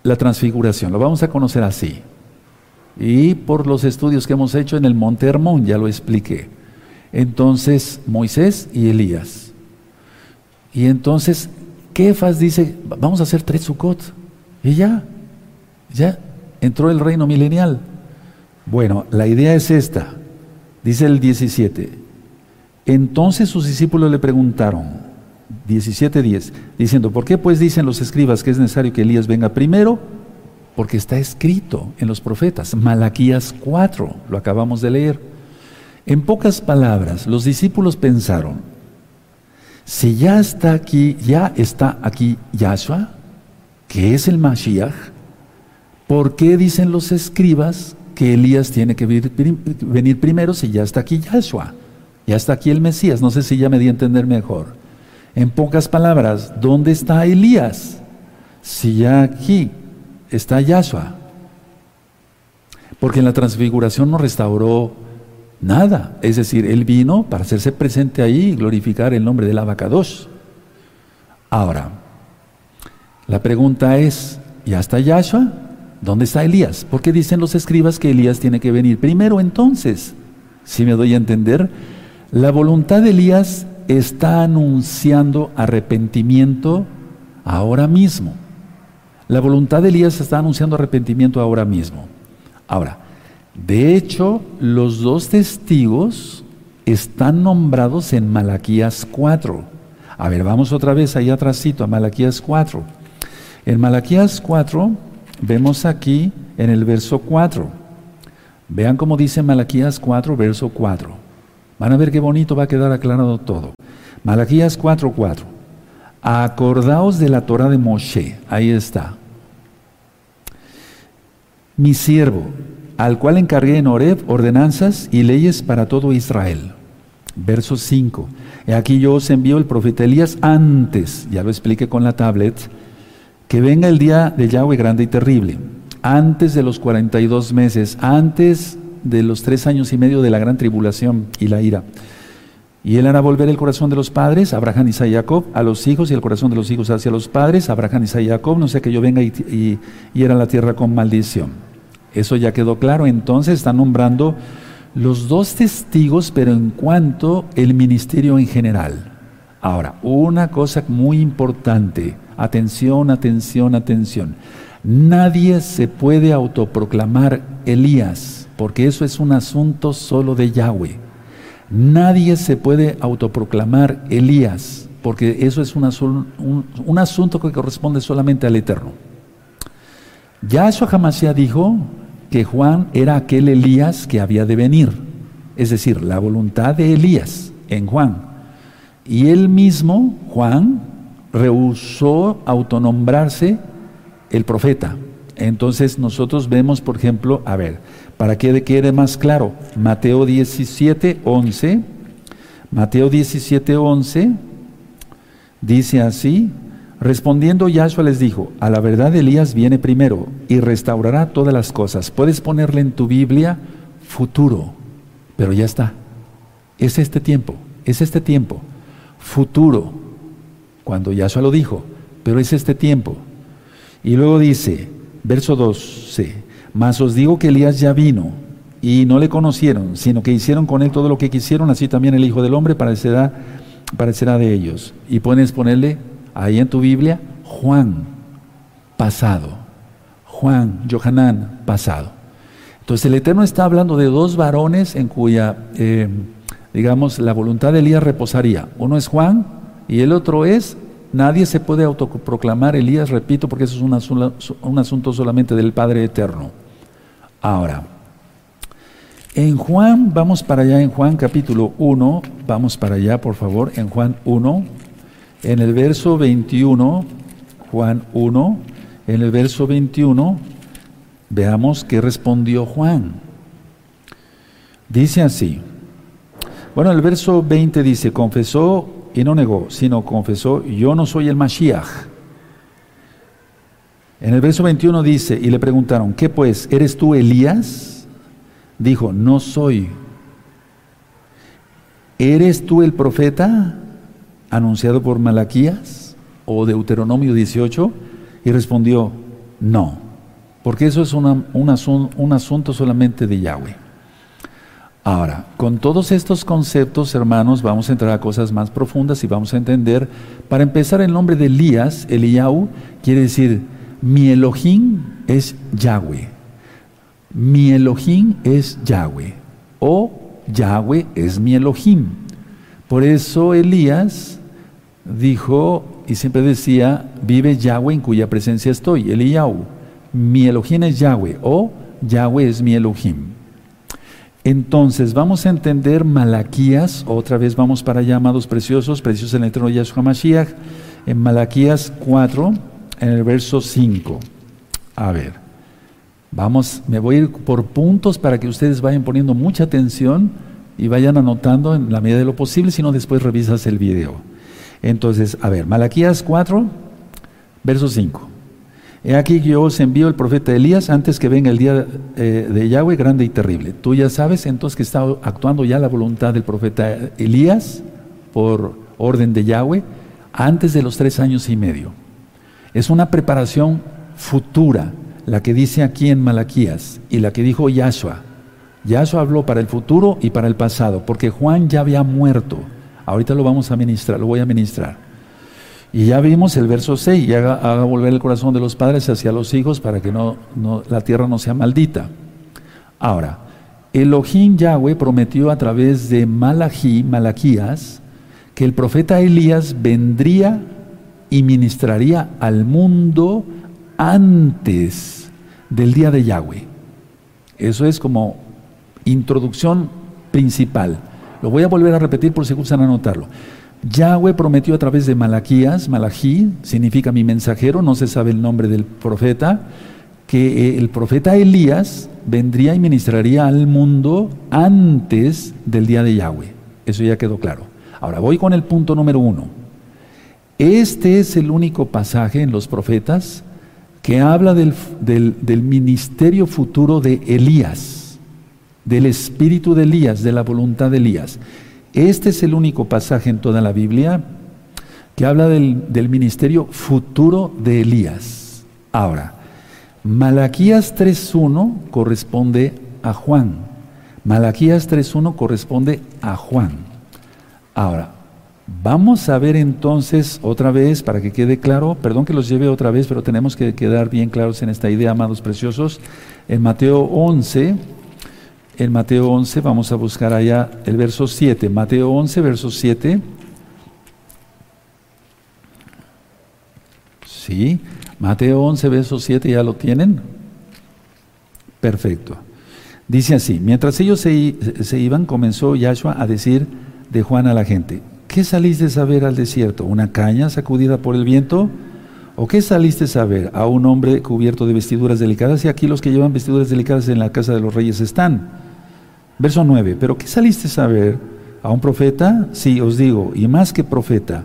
la transfiguración, lo vamos a conocer así. Y por los estudios que hemos hecho en el Monte Hermón, ya lo expliqué. Entonces, Moisés y Elías. Y entonces, Kefas dice, vamos a hacer tres Sukkot. Y ya, ya entró el reino milenial. Bueno, la idea es esta. Dice el 17. Entonces sus discípulos le preguntaron, 17.10, diciendo, ¿por qué pues dicen los escribas que es necesario que Elías venga primero? Porque está escrito en los profetas, Malaquías 4, lo acabamos de leer. En pocas palabras, los discípulos pensaron, si ya está aquí, ya está aquí Yahshua, que es el Mashiach, ¿por qué dicen los escribas que Elías tiene que venir primero si ya está aquí Yahshua? Ya está aquí el Mesías, no sé si ya me di a entender mejor. En pocas palabras, ¿dónde está Elías? Si ya aquí está Yahshua. Porque en la transfiguración no restauró nada. Es decir, Él vino para hacerse presente ahí y glorificar el nombre del Abacados. Ahora, la pregunta es, ¿ya está Yahshua? ¿Dónde está Elías? ¿Por qué dicen los escribas que Elías tiene que venir primero entonces? Si me doy a entender, la voluntad de Elías está anunciando arrepentimiento ahora mismo. La voluntad de Elías está anunciando arrepentimiento ahora mismo. Ahora, de hecho, los dos testigos están nombrados en Malaquías 4. A ver, vamos otra vez ahí atrásito a Malaquías 4. En Malaquías 4 vemos aquí en el verso 4. Vean cómo dice Malaquías 4, verso 4. Van a ver qué bonito va a quedar aclarado todo. Malaquías 4:4. Acordaos de la Torah de Moshe. Ahí está. Mi siervo, al cual encargué en Oreb ordenanzas y leyes para todo Israel. Verso 5. Aquí yo os envío el profeta Elías antes, ya lo expliqué con la tablet, que venga el día de Yahweh grande y terrible, antes de los 42 meses, antes de los tres años y medio de la gran tribulación y la ira. Y él hará volver el corazón de los padres, Abraham, Isaac y Jacob, a los hijos y el corazón de los hijos hacia los padres, Abraham, Isaac y Jacob, no sea que yo venga y, y hiera la tierra con maldición. Eso ya quedó claro. Entonces está nombrando los dos testigos, pero en cuanto el ministerio en general. Ahora, una cosa muy importante, atención, atención, atención. Nadie se puede autoproclamar Elías, porque eso es un asunto solo de Yahweh. Nadie se puede autoproclamar Elías, porque eso es un, asunto que corresponde solamente al Eterno. Yahshua Hamashiach dijo que Juan era aquel Elías que había de venir, es decir, la voluntad de Elías en Juan. Y él mismo, Juan, rehusó autonombrarse el profeta. Entonces nosotros vemos, por ejemplo, a ver, para que quede más claro, Mateo 17, 11, Mateo 17, 11, dice así, respondiendo Yahshua les dijo, a la verdad Elías viene primero y restaurará todas las cosas. Puedes ponerle en tu Biblia futuro, pero ya está. Es este tiempo, es este tiempo, futuro, cuando Yahshua lo dijo, pero es este tiempo. Y luego dice, verso 12, mas os digo que Elías ya vino y no le conocieron, sino que hicieron con él todo lo que quisieron, así también el Hijo del Hombre parecerá, parecerá de ellos. Y puedes ponerle ahí en tu Biblia Juan, pasado. Juan, Johanán, pasado. Entonces el Eterno está hablando de dos varones en cuya, eh, digamos, la voluntad de Elías reposaría. Uno es Juan y el otro es Nadie se puede autoproclamar Elías, repito, porque eso es un asunto solamente del Padre Eterno. Ahora, en Juan, vamos para allá, en Juan capítulo 1, vamos para allá, por favor, en Juan 1, en el verso 21, Juan 1, en el verso 21, veamos qué respondió Juan. Dice así, bueno, el verso 20 dice, confesó y no negó, sino confesó, yo no soy el Mashiach. En el verso 21 dice, y le preguntaron, ¿qué pues? ¿Eres tú Elías? Dijo, no soy. ¿eres tú el profeta anunciado por Malaquías o Deuteronomio 18? Y respondió, no, porque eso es un, un asunto solamente de Yahweh. Ahora, con todos estos conceptos, hermanos, vamos a entrar a cosas más profundas y vamos a entender, para empezar, el nombre de Elías, Eliyahu, quiere decir, mi Elohim es Yahweh. Mi Elohim es Yahweh. O Yahweh es mi Elohim. Por eso Elías dijo y siempre decía, vive Yahweh en cuya presencia estoy, Eliyahu. Mi Elohim es Yahweh o Yahweh es mi Elohim. Entonces vamos a entender Malaquías, otra vez vamos para allá, amados preciosos, preciosos en el eterno Yahshua Mashiach, en Malaquías 4, en el verso 5. A ver, vamos, me voy a ir por puntos para que ustedes vayan poniendo mucha atención y vayan anotando en la medida de lo posible, si no después revisas el video. Entonces, a ver, Malaquías 4, verso 5. He aquí yo os envío el profeta Elías antes que venga el día eh, de Yahweh grande y terrible. Tú ya sabes entonces que está actuando ya la voluntad del profeta Elías por orden de Yahweh antes de los tres años y medio. Es una preparación futura, la que dice aquí en Malaquías y la que dijo Yahshua. Yahshua habló para el futuro y para el pasado, porque Juan ya había muerto. Ahorita lo vamos a ministrar, lo voy a ministrar. Y ya vimos el verso 6, y haga, volver el corazón de los padres hacia los hijos para que no, la tierra no sea maldita. Ahora, Elohim Yahweh prometió a través de Malachi, Malaquías, que el profeta Elías vendría y ministraría al mundo antes del día de Yahweh. Eso es como introducción principal. Lo voy a volver a repetir por si gustan anotarlo. Yahweh prometió a través de Malaquías, Malají significa mi mensajero, no se sabe el nombre del profeta, que eh, el profeta Elías vendría y ministraría al mundo antes del día de Yahweh. Eso ya quedó claro. Ahora voy con el punto número uno. Este es el único pasaje en los profetas que habla del, del ministerio futuro de Elías, del espíritu de Elías, de la voluntad de Elías. Este es el único pasaje en toda la Biblia que habla del, ministerio futuro de Elías. Ahora, Malaquías 3.1 corresponde a Juan. Malaquías 3.1 corresponde a Juan. Ahora, vamos a ver entonces otra vez, para que quede claro, perdón que los lleve otra vez, pero tenemos que quedar bien claros en esta idea, amados preciosos, en Mateo 11, en Mateo 11, vamos a buscar allá el verso 7. Mateo 11, verso 7. Sí, Mateo 11, verso 7, ¿ya lo tienen? Perfecto. Dice así, mientras ellos se, se, iban, comenzó Yahshua a decir de Juan a la gente, ¿qué saliste a ver al desierto? ¿Una caña sacudida por el viento? ¿O qué saliste a ver? A un hombre cubierto de vestiduras delicadas y aquí los que llevan vestiduras delicadas en la casa de los reyes están. Verso 9, pero ¿qué saliste a ver? ¿A un profeta? Sí, os digo, y más que profeta.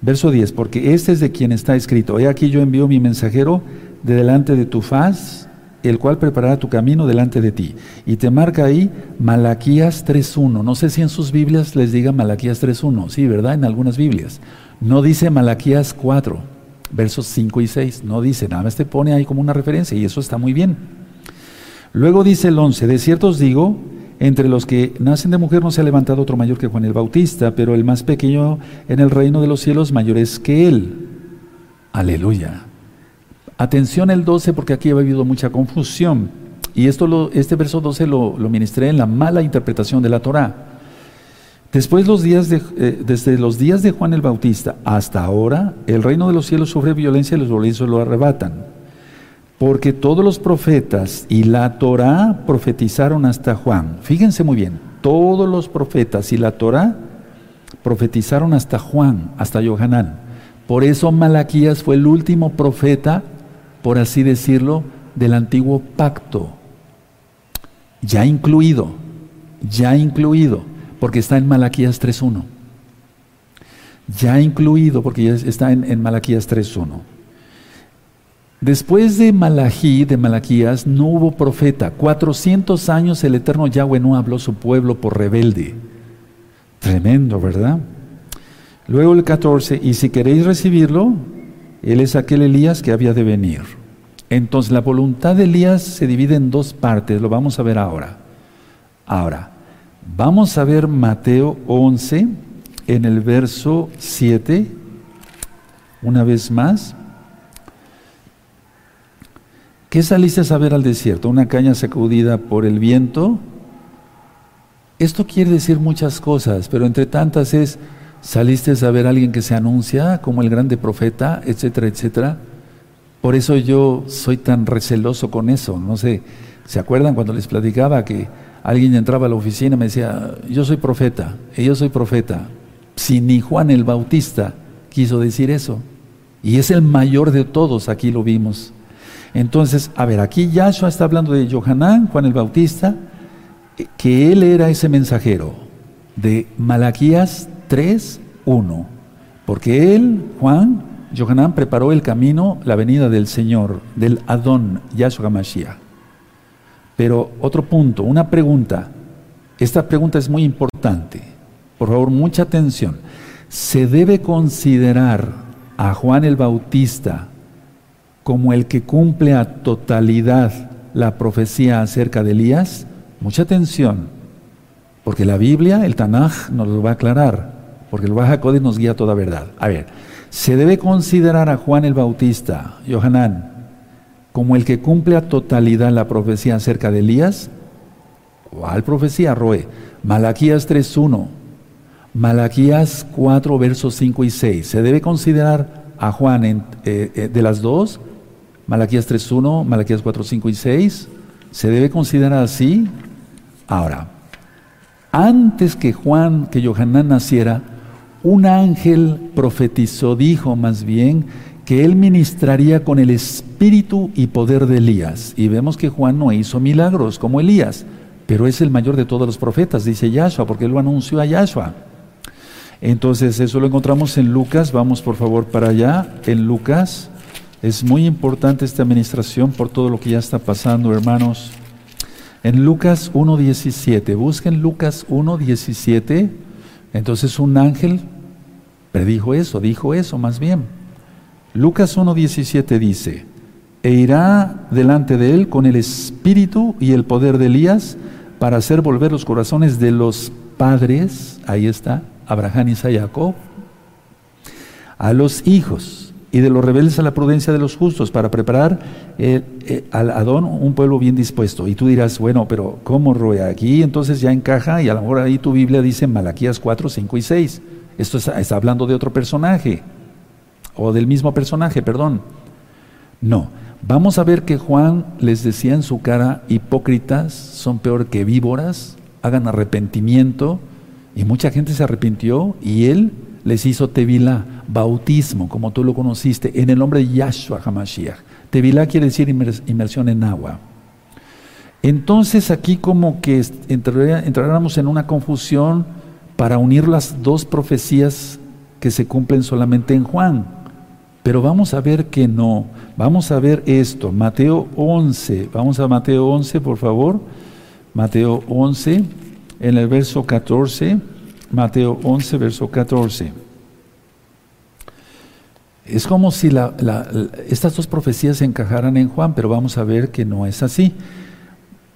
Verso 10, porque este es de quien está escrito, he aquí yo envío mi mensajero de delante de tu faz, el cual preparará tu camino delante de ti. Y te marca ahí Malaquías 3.1. No sé si en sus Biblias les diga Malaquías 3.1. Sí, ¿verdad? En algunas Biblias. No dice Malaquías 4, versos 5 y 6. No dice, nada más te pone ahí como una referencia y eso está muy bien. Luego dice el 11, de cierto os digo entre los que nacen de mujer no se ha levantado otro mayor que Juan el Bautista, pero el más pequeño en el reino de los cielos mayor es que él. Aleluya. Atención el 12 porque aquí ha habido mucha confusión. Y esto este verso 12 lo, ministré en la mala interpretación de la Torah. Después los días de, eh, desde los días de Juan el Bautista hasta ahora, el reino de los cielos sufre violencia y los violentos lo arrebatan. Porque todos los profetas y la Torah profetizaron hasta Juan. Fíjense muy bien, todos los profetas y la Torah profetizaron hasta Juan, hasta Johanán. Por eso Malaquías fue el último profeta, por así decirlo, del antiguo pacto. Ya incluido, ya incluido, porque está en Malaquías 3.1. Ya incluido, porque ya está en, en Malaquías 3.1. Después de Malají, de Malaquías, no hubo profeta. 400 años el eterno Yahweh no habló a su pueblo por rebelde. Tremendo, ¿verdad? Luego el 14, y si queréis recibirlo, él es aquel Elías que había de venir. Entonces la voluntad de Elías se divide en dos partes, lo vamos a ver ahora. Ahora, vamos a ver Mateo 11 en el verso 7, una vez más. ¿Qué saliste a saber al desierto? ¿Una caña sacudida por el viento? Esto quiere decir muchas cosas, pero entre tantas es, saliste a saber a alguien que se anuncia como el grande profeta, etcétera, etcétera. Por eso yo soy tan receloso con eso. No sé, ¿se acuerdan cuando les platicaba que alguien entraba a la oficina y me decía, yo soy profeta, y yo soy profeta? Si ni Juan el Bautista quiso decir eso. Y es el mayor de todos, aquí lo vimos. Entonces, a ver, aquí Yahshua está hablando de Johanán, Juan el Bautista, que él era ese mensajero de Malaquías 3, 1. Porque él, Juan, Johanán, preparó el camino, la venida del Señor, del Adón, Yahshua Mashiach. Pero otro punto, una pregunta. Esta pregunta es muy importante. Por favor, mucha atención. ¿Se debe considerar a Juan el Bautista como el que cumple a totalidad la profecía acerca de Elías? Mucha atención, porque la Biblia, el Tanaj, nos lo va a aclarar, porque el Baja nos guía toda verdad. A ver, se debe considerar a Juan el Bautista, Johanán, como el que cumple a totalidad la profecía acerca de Elías. ¿Cuál profecía, Roe? Malaquías 3.1, Malaquías 4, versos 5 y 6. ¿Se debe considerar a Juan eh, eh, de las dos? Malaquías 3.1, Malaquías 4, 5 y 6. ¿Se debe considerar así? Ahora, antes que Juan, que Johanán naciera, un ángel profetizó, dijo más bien, que él ministraría con el espíritu y poder de Elías. Y vemos que Juan no hizo milagros como Elías, pero es el mayor de todos los profetas, dice Yahshua, porque él lo anunció a Yahshua. Entonces, eso lo encontramos en Lucas, vamos por favor para allá, en Lucas. Es muy importante esta administración por todo lo que ya está pasando, hermanos. En Lucas 1.17, busquen Lucas 1.17, entonces un ángel predijo eso, dijo eso más bien. Lucas 1.17 dice, e irá delante de él con el espíritu y el poder de Elías para hacer volver los corazones de los padres, ahí está, Abraham, y Jacob, a los hijos y de los rebeldes a la prudencia de los justos, para preparar eh, eh, al Adón un pueblo bien dispuesto. Y tú dirás, bueno, pero ¿cómo, Roe? Aquí entonces ya encaja, y a lo mejor ahí tu Biblia dice Malaquías 4, 5 y 6. Esto está, está hablando de otro personaje, o del mismo personaje, perdón. No, vamos a ver que Juan les decía en su cara, hipócritas son peor que víboras, hagan arrepentimiento, y mucha gente se arrepintió, y él les hizo Tevila, bautismo, como tú lo conociste, en el nombre de Yahshua HaMashiach. Tevila quiere decir inmersión en agua. Entonces aquí como que entráramos en una confusión para unir las dos profecías que se cumplen solamente en Juan. Pero vamos a ver que no. Vamos a ver esto. Mateo 11. Vamos a Mateo 11, por favor. Mateo 11, en el verso 14. Mateo 11, verso 14. Es como si estas dos profecías se encajaran en Juan, pero vamos a ver que no es así.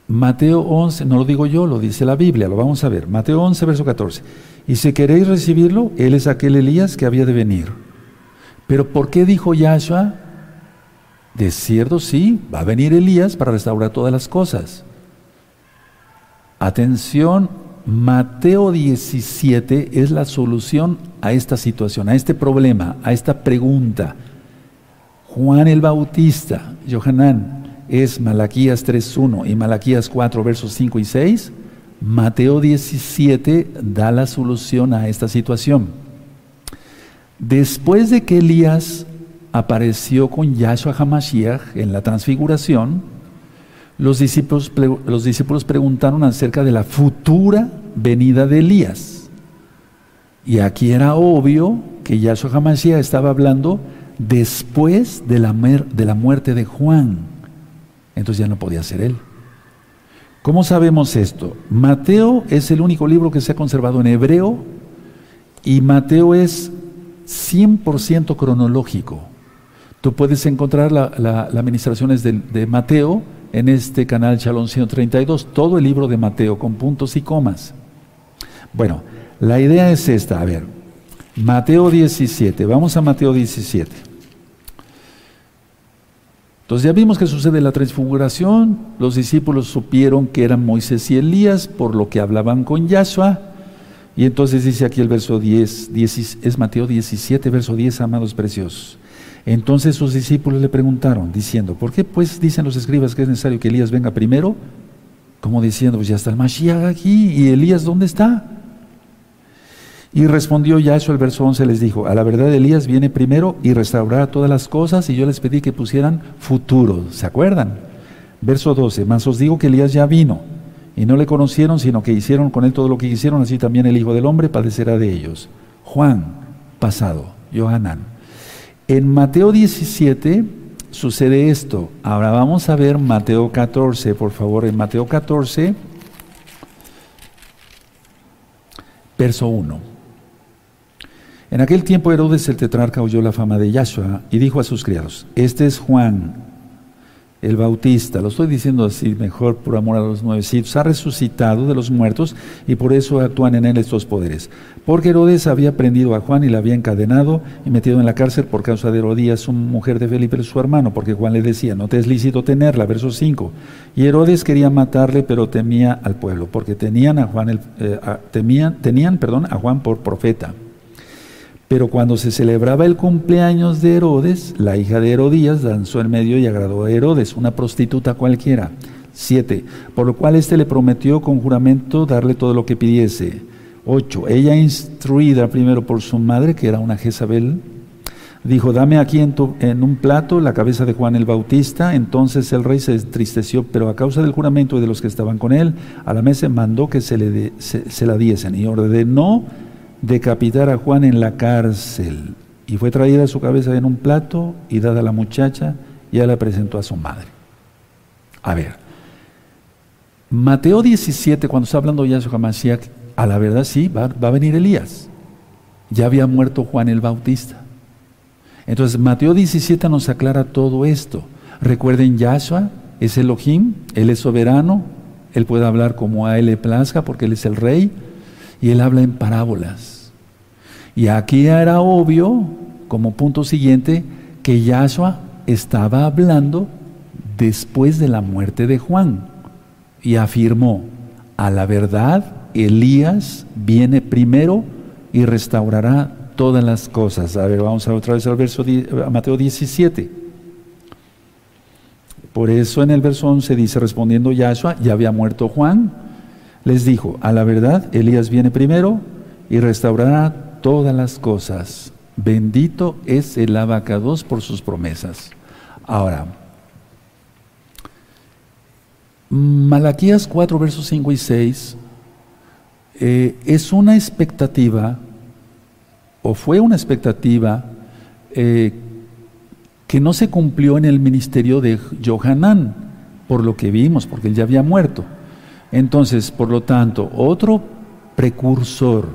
Mateo 11, no lo digo yo, lo dice la Biblia, lo vamos a ver. Mateo 11, verso 14. Y si queréis recibirlo, Él es aquel Elías que había de venir. Pero ¿por qué dijo Yahshua? De cierto, sí, va a venir Elías para restaurar todas las cosas. Atención, Mateo 17 es la solución a esta situación, a este problema, a esta pregunta. Juan el Bautista, Johanán, es Malaquías 3.1 y Malaquías 4, versos 5 y 6. Mateo 17 da la solución a esta situación. Después de que Elías apareció con Yahshua HaMashiach en la transfiguración, los discípulos, los discípulos preguntaron acerca de la futura venida de Elías. Y aquí era obvio que Yahshua HaMashiach estaba hablando después de la, de la muerte de Juan. Entonces ya no podía ser él. ¿Cómo sabemos esto? Mateo es el único libro que se ha conservado en hebreo Y Mateo es 100% cronológico. Tú puedes encontrar las la, administraciones de, Mateo en este canal Chalón 132, todo el libro de Mateo con puntos y comas. Bueno, la idea es esta, a ver, Mateo 17, vamos a Mateo 17. Entonces ya vimos que sucede la transfiguración, los discípulos supieron que eran Moisés y Elías por lo que hablaban con Yahshua, y entonces dice aquí el verso 10, 10 es Mateo 17, verso 10, amados preciosos. Entonces sus discípulos le preguntaron, diciendo, ¿por qué pues dicen los escribas que es necesario que Elías venga primero? Como diciendo, pues ya está el Mashiach aquí, ¿y Elías dónde está? Y respondió ya eso el verso 11 les dijo, a la verdad Elías viene primero y restaurará todas las cosas y yo les pedí que pusieran futuro, ¿se acuerdan? Verso 12, mas os digo que Elías ya vino y no le conocieron, sino que hicieron con él todo lo que quisieron, así también el Hijo del Hombre padecerá de ellos. Juan, pasado, Johanán. En Mateo 17 sucede esto. Ahora vamos a ver Mateo 14, por favor, en Mateo 14, verso 1. En aquel tiempo Herodes el tetrarca oyó la fama de Yahshua y dijo a sus criados, este es Juan, el Bautista, lo estoy diciendo así mejor por amor a los nuevecitos, ha resucitado de los muertos y por eso actúan en él estos poderes. Porque Herodes había prendido a Juan y la había encadenado y metido en la cárcel por causa de Herodías, su mujer de Felipe, su hermano, porque Juan le decía, no te es lícito tenerla, verso 5. Y Herodes quería matarle, pero temía al pueblo, porque tenían a Juan, el, eh, temían, tenían perdón, a Juan por profeta. Pero cuando se celebraba el cumpleaños de Herodes, la hija de Herodías danzó en medio y agradó a Herodes, una prostituta cualquiera. Siete, por lo cual éste le prometió con juramento darle todo lo que pidiese. Ocho, ella instruida primero por su madre, que era una Jezabel, dijo, dame aquí en, en, un plato la cabeza de Juan el Bautista. Entonces el rey se entristeció, pero a causa del juramento y de los que estaban con él, a la mesa mandó que se, le se la diesen y ordenó decapitar a Juan en la cárcel. Y fue traída su cabeza en un plato y dada a la muchacha, y ya la presentó a su madre. A ver, Mateo 17, cuando está hablando Yahshua Mashiach, a la verdad sí, va, va, a venir Elías. Ya había muerto Juan el Bautista. Entonces, Mateo 17 nos aclara todo esto. Recuerden, Yahshua es Elohim, Él es soberano, Él puede hablar como a Él le plazca porque Él es el Rey y él habla en parábolas. Y aquí era obvio, como punto siguiente, que Yahshua estaba hablando después de la muerte de Juan y afirmó, a la verdad, Elías viene primero y restaurará todas las cosas. A ver, vamos a otra vez al verso a Mateo 17. Por eso en el verso 11 dice, respondiendo Yahshua, ya había muerto Juan, les dijo, a la verdad, Elías viene primero y restaurará todas las cosas. Bendito es el abacados por sus promesas. Ahora, Malaquías 4, versos 5 y 6 eh, es una expectativa, o fue una expectativa, eh, que no se cumplió en el ministerio de Johanán, por lo que vimos, porque él ya había muerto. Entonces, por lo tanto, otro precursor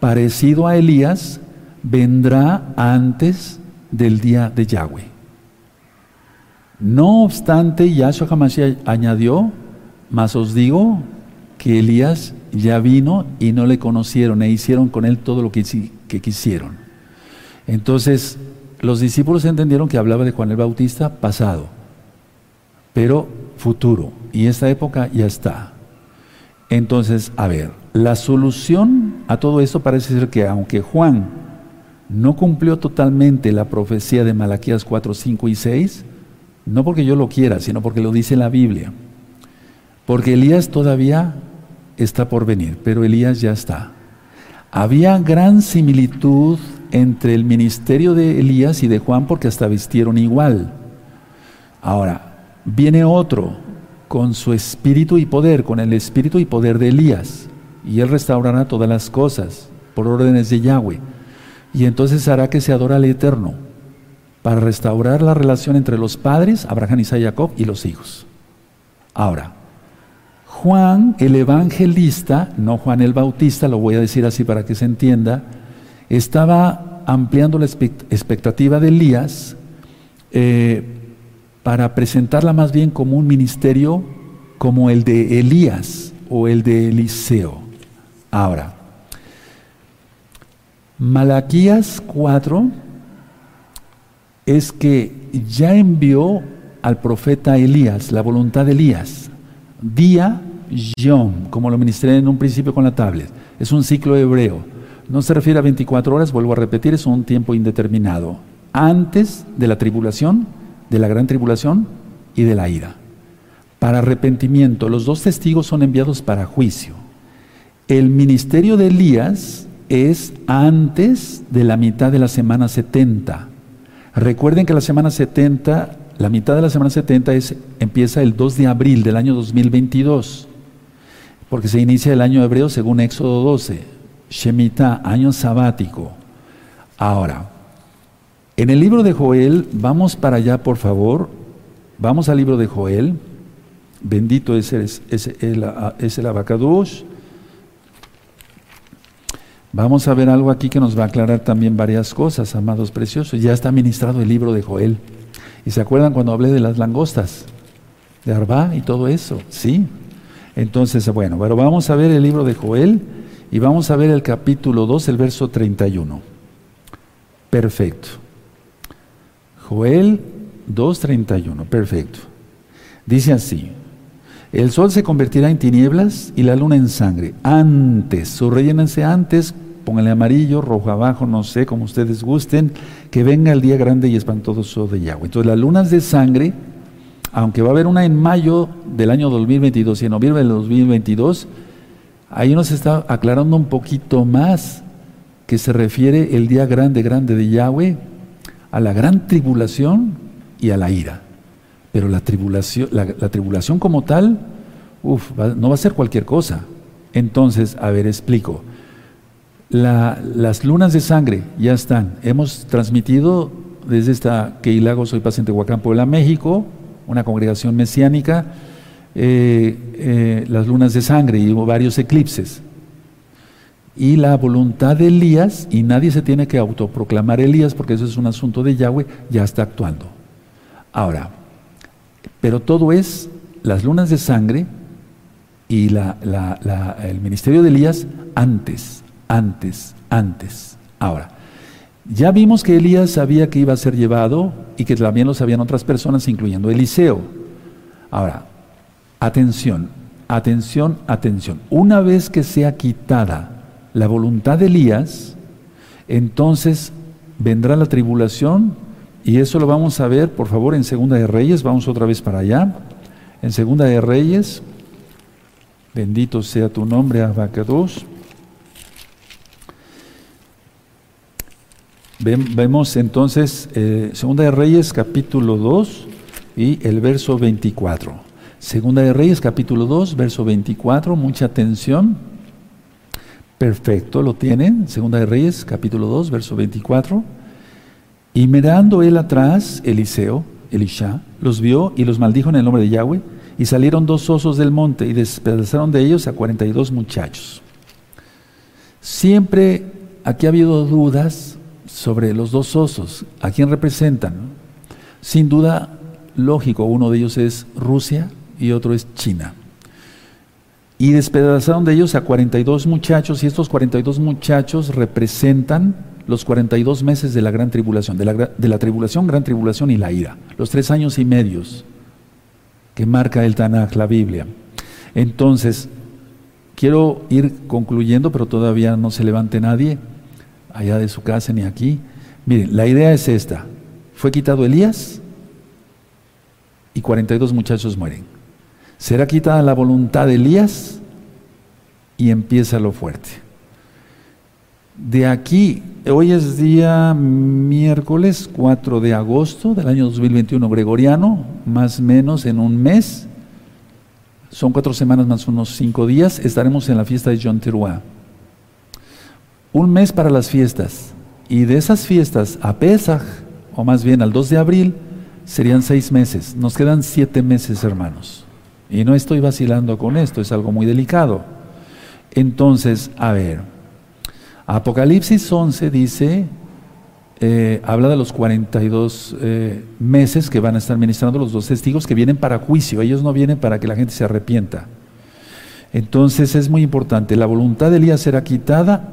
parecido a Elías vendrá antes del día de Yahweh. No obstante, Yahshua Hamashiach añadió, mas os digo que Elías ya vino y no le conocieron e hicieron con él todo lo que, que quisieron. Entonces, los discípulos entendieron que hablaba de Juan el Bautista pasado, pero futuro, y esta época ya está. Entonces, a ver, la solución a todo esto parece ser que aunque Juan no cumplió totalmente la profecía de Malaquías 4, 5 y 6, no porque yo lo quiera, sino porque lo dice la Biblia. Porque Elías todavía está por venir, pero Elías ya está. Había gran similitud entre el ministerio de Elías y de Juan porque hasta vistieron igual. Ahora, viene otro, con su espíritu y poder, con el espíritu y poder de Elías. Y él restaurará todas las cosas por órdenes de Yahweh. Y entonces hará que se adora al Eterno para restaurar la relación entre los padres, Abraham, Isaac y Jacob, y los hijos. Ahora, Juan el evangelista, no Juan el Bautista, lo voy a decir así para que se entienda, estaba ampliando la expectativa de Elías eh, para presentarla más bien como un ministerio como el de Elías o el de Eliseo. Ahora, Malaquías 4 es que ya envió al profeta Elías, la voluntad de Elías, día Yom, como lo ministré en un principio con la tablet. Es un ciclo hebreo. No se refiere a 24 horas, vuelvo a repetir, es un tiempo indeterminado. Antes de la tribulación, de la gran tribulación y de la ira. Para arrepentimiento, los dos testigos son enviados para juicio. El ministerio de Elías es antes de la mitad de la semana 70. Recuerden que la semana 70, la mitad de la semana 70 es, empieza el 2 de abril del año 2022, porque se inicia el año hebreo según Éxodo 12, Shemitah, año sabático. Ahora, en el libro de Joel, vamos para allá por favor, vamos al libro de Joel, bendito es el, es. Vamos a ver algo aquí que nos va a aclarar también varias cosas, amados preciosos. Ya está ministrado el libro de Joel. ¿Y se acuerdan cuando hablé de las langostas? De Arba y todo eso, ¿sí? Entonces, bueno, pero vamos a ver el libro de Joel y vamos a ver el capítulo 2, el verso 31. Perfecto. Joel 2.31, perfecto. Dice así, el sol se convertirá en tinieblas y la luna en sangre. Antes, subrellénense antes pónganle amarillo, rojo abajo, no sé, como ustedes gusten, que venga el día grande y espantoso de Yahweh. Entonces las lunas de sangre, aunque va a haber una en mayo del año 2022 y en noviembre del 2022, ahí nos está aclarando un poquito más que se refiere el día grande, grande de Yahweh a la gran tribulación y a la ira. Pero la tribulación, la, tribulación como tal, uf, no va a ser cualquier cosa. Entonces, a ver, explico las lunas de sangre ya están. Hemos transmitido desde esta Keilago, soy paciente Huacán, Puebla, México, una congregación mesiánica, eh, eh, las lunas de sangre y varios eclipses. Y la voluntad de Elías, y nadie se tiene que autoproclamar Elías porque eso es un asunto de Yahweh, ya está actuando. Ahora, pero todo es las lunas de sangre y el ministerio de Elías antes, antes, antes. Ahora, ya vimos que Elías sabía que iba a ser llevado y que también lo sabían otras personas, incluyendo Eliseo. Ahora, atención, atención, atención. Una vez que sea quitada la voluntad de Elías, entonces vendrá la tribulación y eso lo vamos a ver, por favor, en Segunda de Reyes. Vamos otra vez para allá. En Segunda de Reyes, bendito sea tu nombre, Abacados. Vemos entonces eh, Segunda de Reyes capítulo 2 y el verso 24. Segunda de Reyes capítulo 2, verso 24, mucha atención. Perfecto, lo tienen. Segunda de Reyes capítulo 2, verso 24. Y mirando él atrás, Eliseo, Elisha, los vio y los maldijo en el nombre de Yahweh. Y salieron dos osos del monte y despedazaron de ellos a 42 muchachos. Siempre aquí ha habido dudas sobre los dos osos, ¿a quién representan? Sin duda, lógico, uno de ellos es Rusia y otro es China. Y despedazaron de ellos a 42 muchachos y estos 42 muchachos representan los 42 meses de la gran tribulación, de la, tribulación, gran tribulación y la ira, los tres años y medios que marca el Tanaj, la Biblia. Entonces, quiero ir concluyendo, pero todavía no se levante nadie allá de su casa ni aquí. Miren, la idea es esta. Fue quitado Elías y 42 muchachos mueren. Será quitada la voluntad de Elías y empieza lo fuerte. De aquí, hoy es día miércoles 4 de agosto del año 2021 gregoriano, más o menos en un mes. Son cuatro semanas más unos cinco días. Estaremos en la fiesta de John Teruá un mes para las fiestas. Y de esas fiestas a Pesach, o más bien al 2 de abril, serían seis meses. Nos quedan siete meses, hermanos. Y no estoy vacilando con esto, es algo muy delicado. Entonces, a ver, Apocalipsis 11 dice, eh, habla de los 42 eh, meses que van a estar ministrando los dos testigos que vienen para juicio, ellos no vienen para que la gente se arrepienta. Entonces es muy importante, la voluntad de Elías será quitada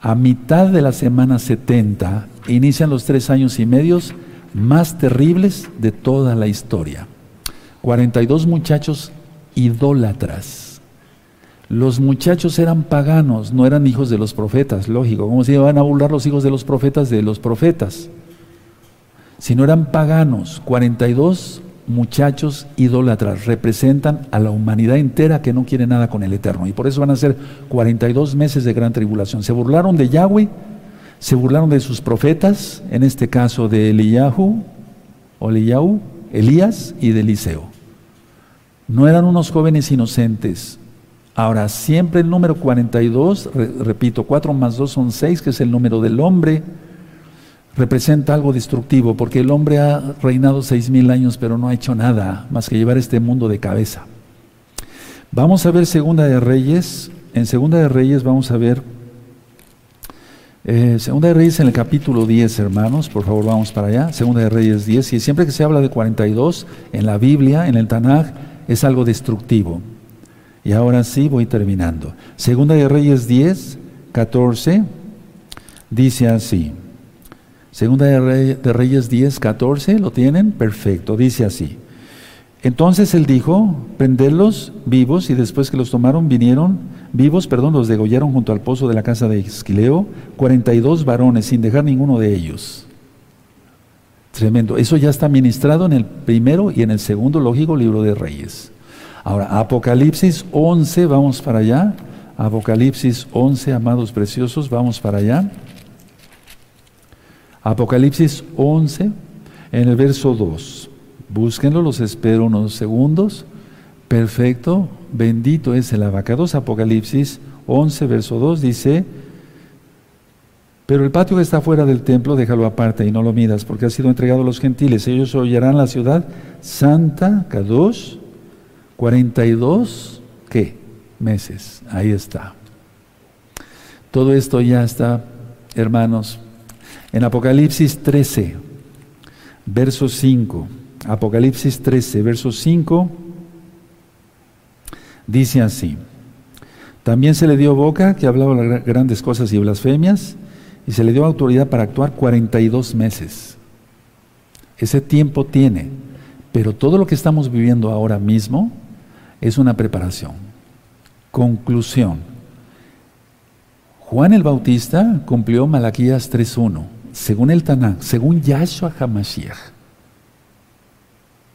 a mitad de la semana 70, inician los tres años y medios más terribles de toda la historia. 42 muchachos idólatras. Los muchachos eran paganos, no eran hijos de los profetas, lógico. ¿Cómo se iban a burlar los hijos de los profetas de los profetas? Si no eran paganos, 42 muchachos idólatras representan a la humanidad entera que no quiere nada con el Eterno. Y por eso van a ser 42 meses de gran tribulación. Se burlaron de Yahweh, se burlaron de sus profetas, en este caso de Eliyahu, o Eliyahu, Elías y de Eliseo. No eran unos jóvenes inocentes. Ahora, siempre el número 42, repito, 4 más 2 son 6, que es el número del hombre, representa algo destructivo, porque el hombre ha reinado seis mil años, pero no ha hecho nada más que llevar este mundo de cabeza. Vamos a ver Segunda de Reyes. En Segunda de Reyes vamos a ver eh, Segunda de Reyes en el capítulo 10, hermanos, por favor vamos para allá. Segunda de Reyes 10, y siempre que se habla de 42 en la Biblia, en el Tanaj, es algo destructivo. Y ahora sí voy terminando. Segunda de Reyes 10, 14, dice así. Segunda de Reyes 10, 14, ¿lo tienen? Perfecto, dice así. Entonces él dijo, prenderlos vivos y después que los tomaron vinieron vivos, perdón, los degollaron junto al pozo de la casa de Esquileo, 42 varones sin dejar ninguno de ellos. Tremendo. Eso ya está ministrado en el primero y en el segundo lógico libro de Reyes. Ahora, Apocalipsis 11, vamos para allá. Apocalipsis 11, amados preciosos, vamos para allá. Apocalipsis 11, en el verso 2. Búsquenlo, los espero unos segundos. Perfecto, bendito es el abacados. Apocalipsis 11, verso 2 dice, pero el patio que está fuera del templo, déjalo aparte y no lo midas, porque ha sido entregado a los gentiles. Ellos oirán la ciudad santa, Kadosh, 42, ¿qué? Meses. Ahí está. Todo esto ya está, hermanos, en Apocalipsis 13, verso 5, Apocalipsis 13, verso 5, dice así, también se le dio boca que hablaba grandes cosas y blasfemias, y se le dio autoridad para actuar 42 meses. Ese tiempo tiene, pero todo lo que estamos viviendo ahora mismo es una preparación. Conclusión. Juan el Bautista cumplió Malaquías 3.1 según el Tanakh, según Yahshua HaMashiach.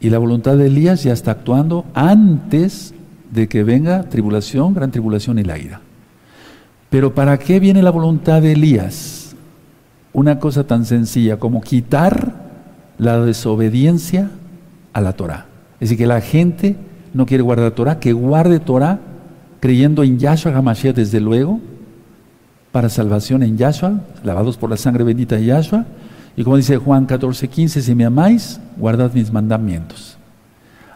Y la voluntad de Elías ya está actuando antes de que venga tribulación, gran tribulación y la ira. Pero ¿para qué viene la voluntad de Elías? Una cosa tan sencilla como quitar la desobediencia a la Torah. Es decir, que la gente no quiere guardar Torah, que guarde Torah creyendo en Yahshua HaMashiach desde luego, para salvación en Yahshua, lavados por la sangre bendita de Yahshua. Y como dice Juan 14, 15, si me amáis, guardad mis mandamientos.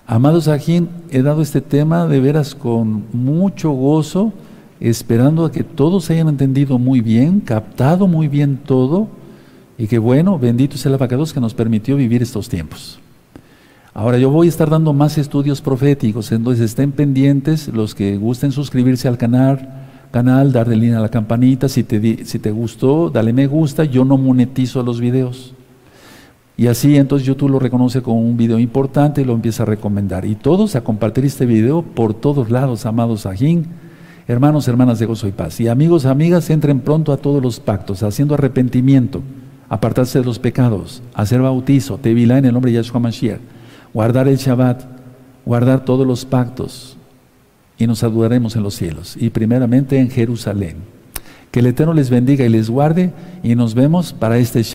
Amados aquí, he dado este tema de veras con mucho gozo, esperando a que todos hayan entendido muy bien, captado muy bien todo, y que bueno, bendito sea el abacados que nos permitió vivir estos tiempos. Ahora yo voy a estar dando más estudios proféticos, entonces estén pendientes los que gusten suscribirse al canal, canal, darle línea a la campanita, si te, si te gustó, dale me gusta, yo no monetizo los videos. Y así entonces YouTube lo reconoce como un video importante y lo empieza a recomendar. Y todos a compartir este video por todos lados, amados ajín, hermanos, hermanas de gozo y paz. Y amigos, amigas, entren pronto a todos los pactos, haciendo arrepentimiento, apartarse de los pecados, hacer bautizo, tevilá en el nombre de Yahshua Mashiach, guardar el Shabbat, guardar todos los pactos, y nos adoraremos en los cielos y primeramente en Jerusalén. Que el Eterno les bendiga y les guarde y nos vemos para este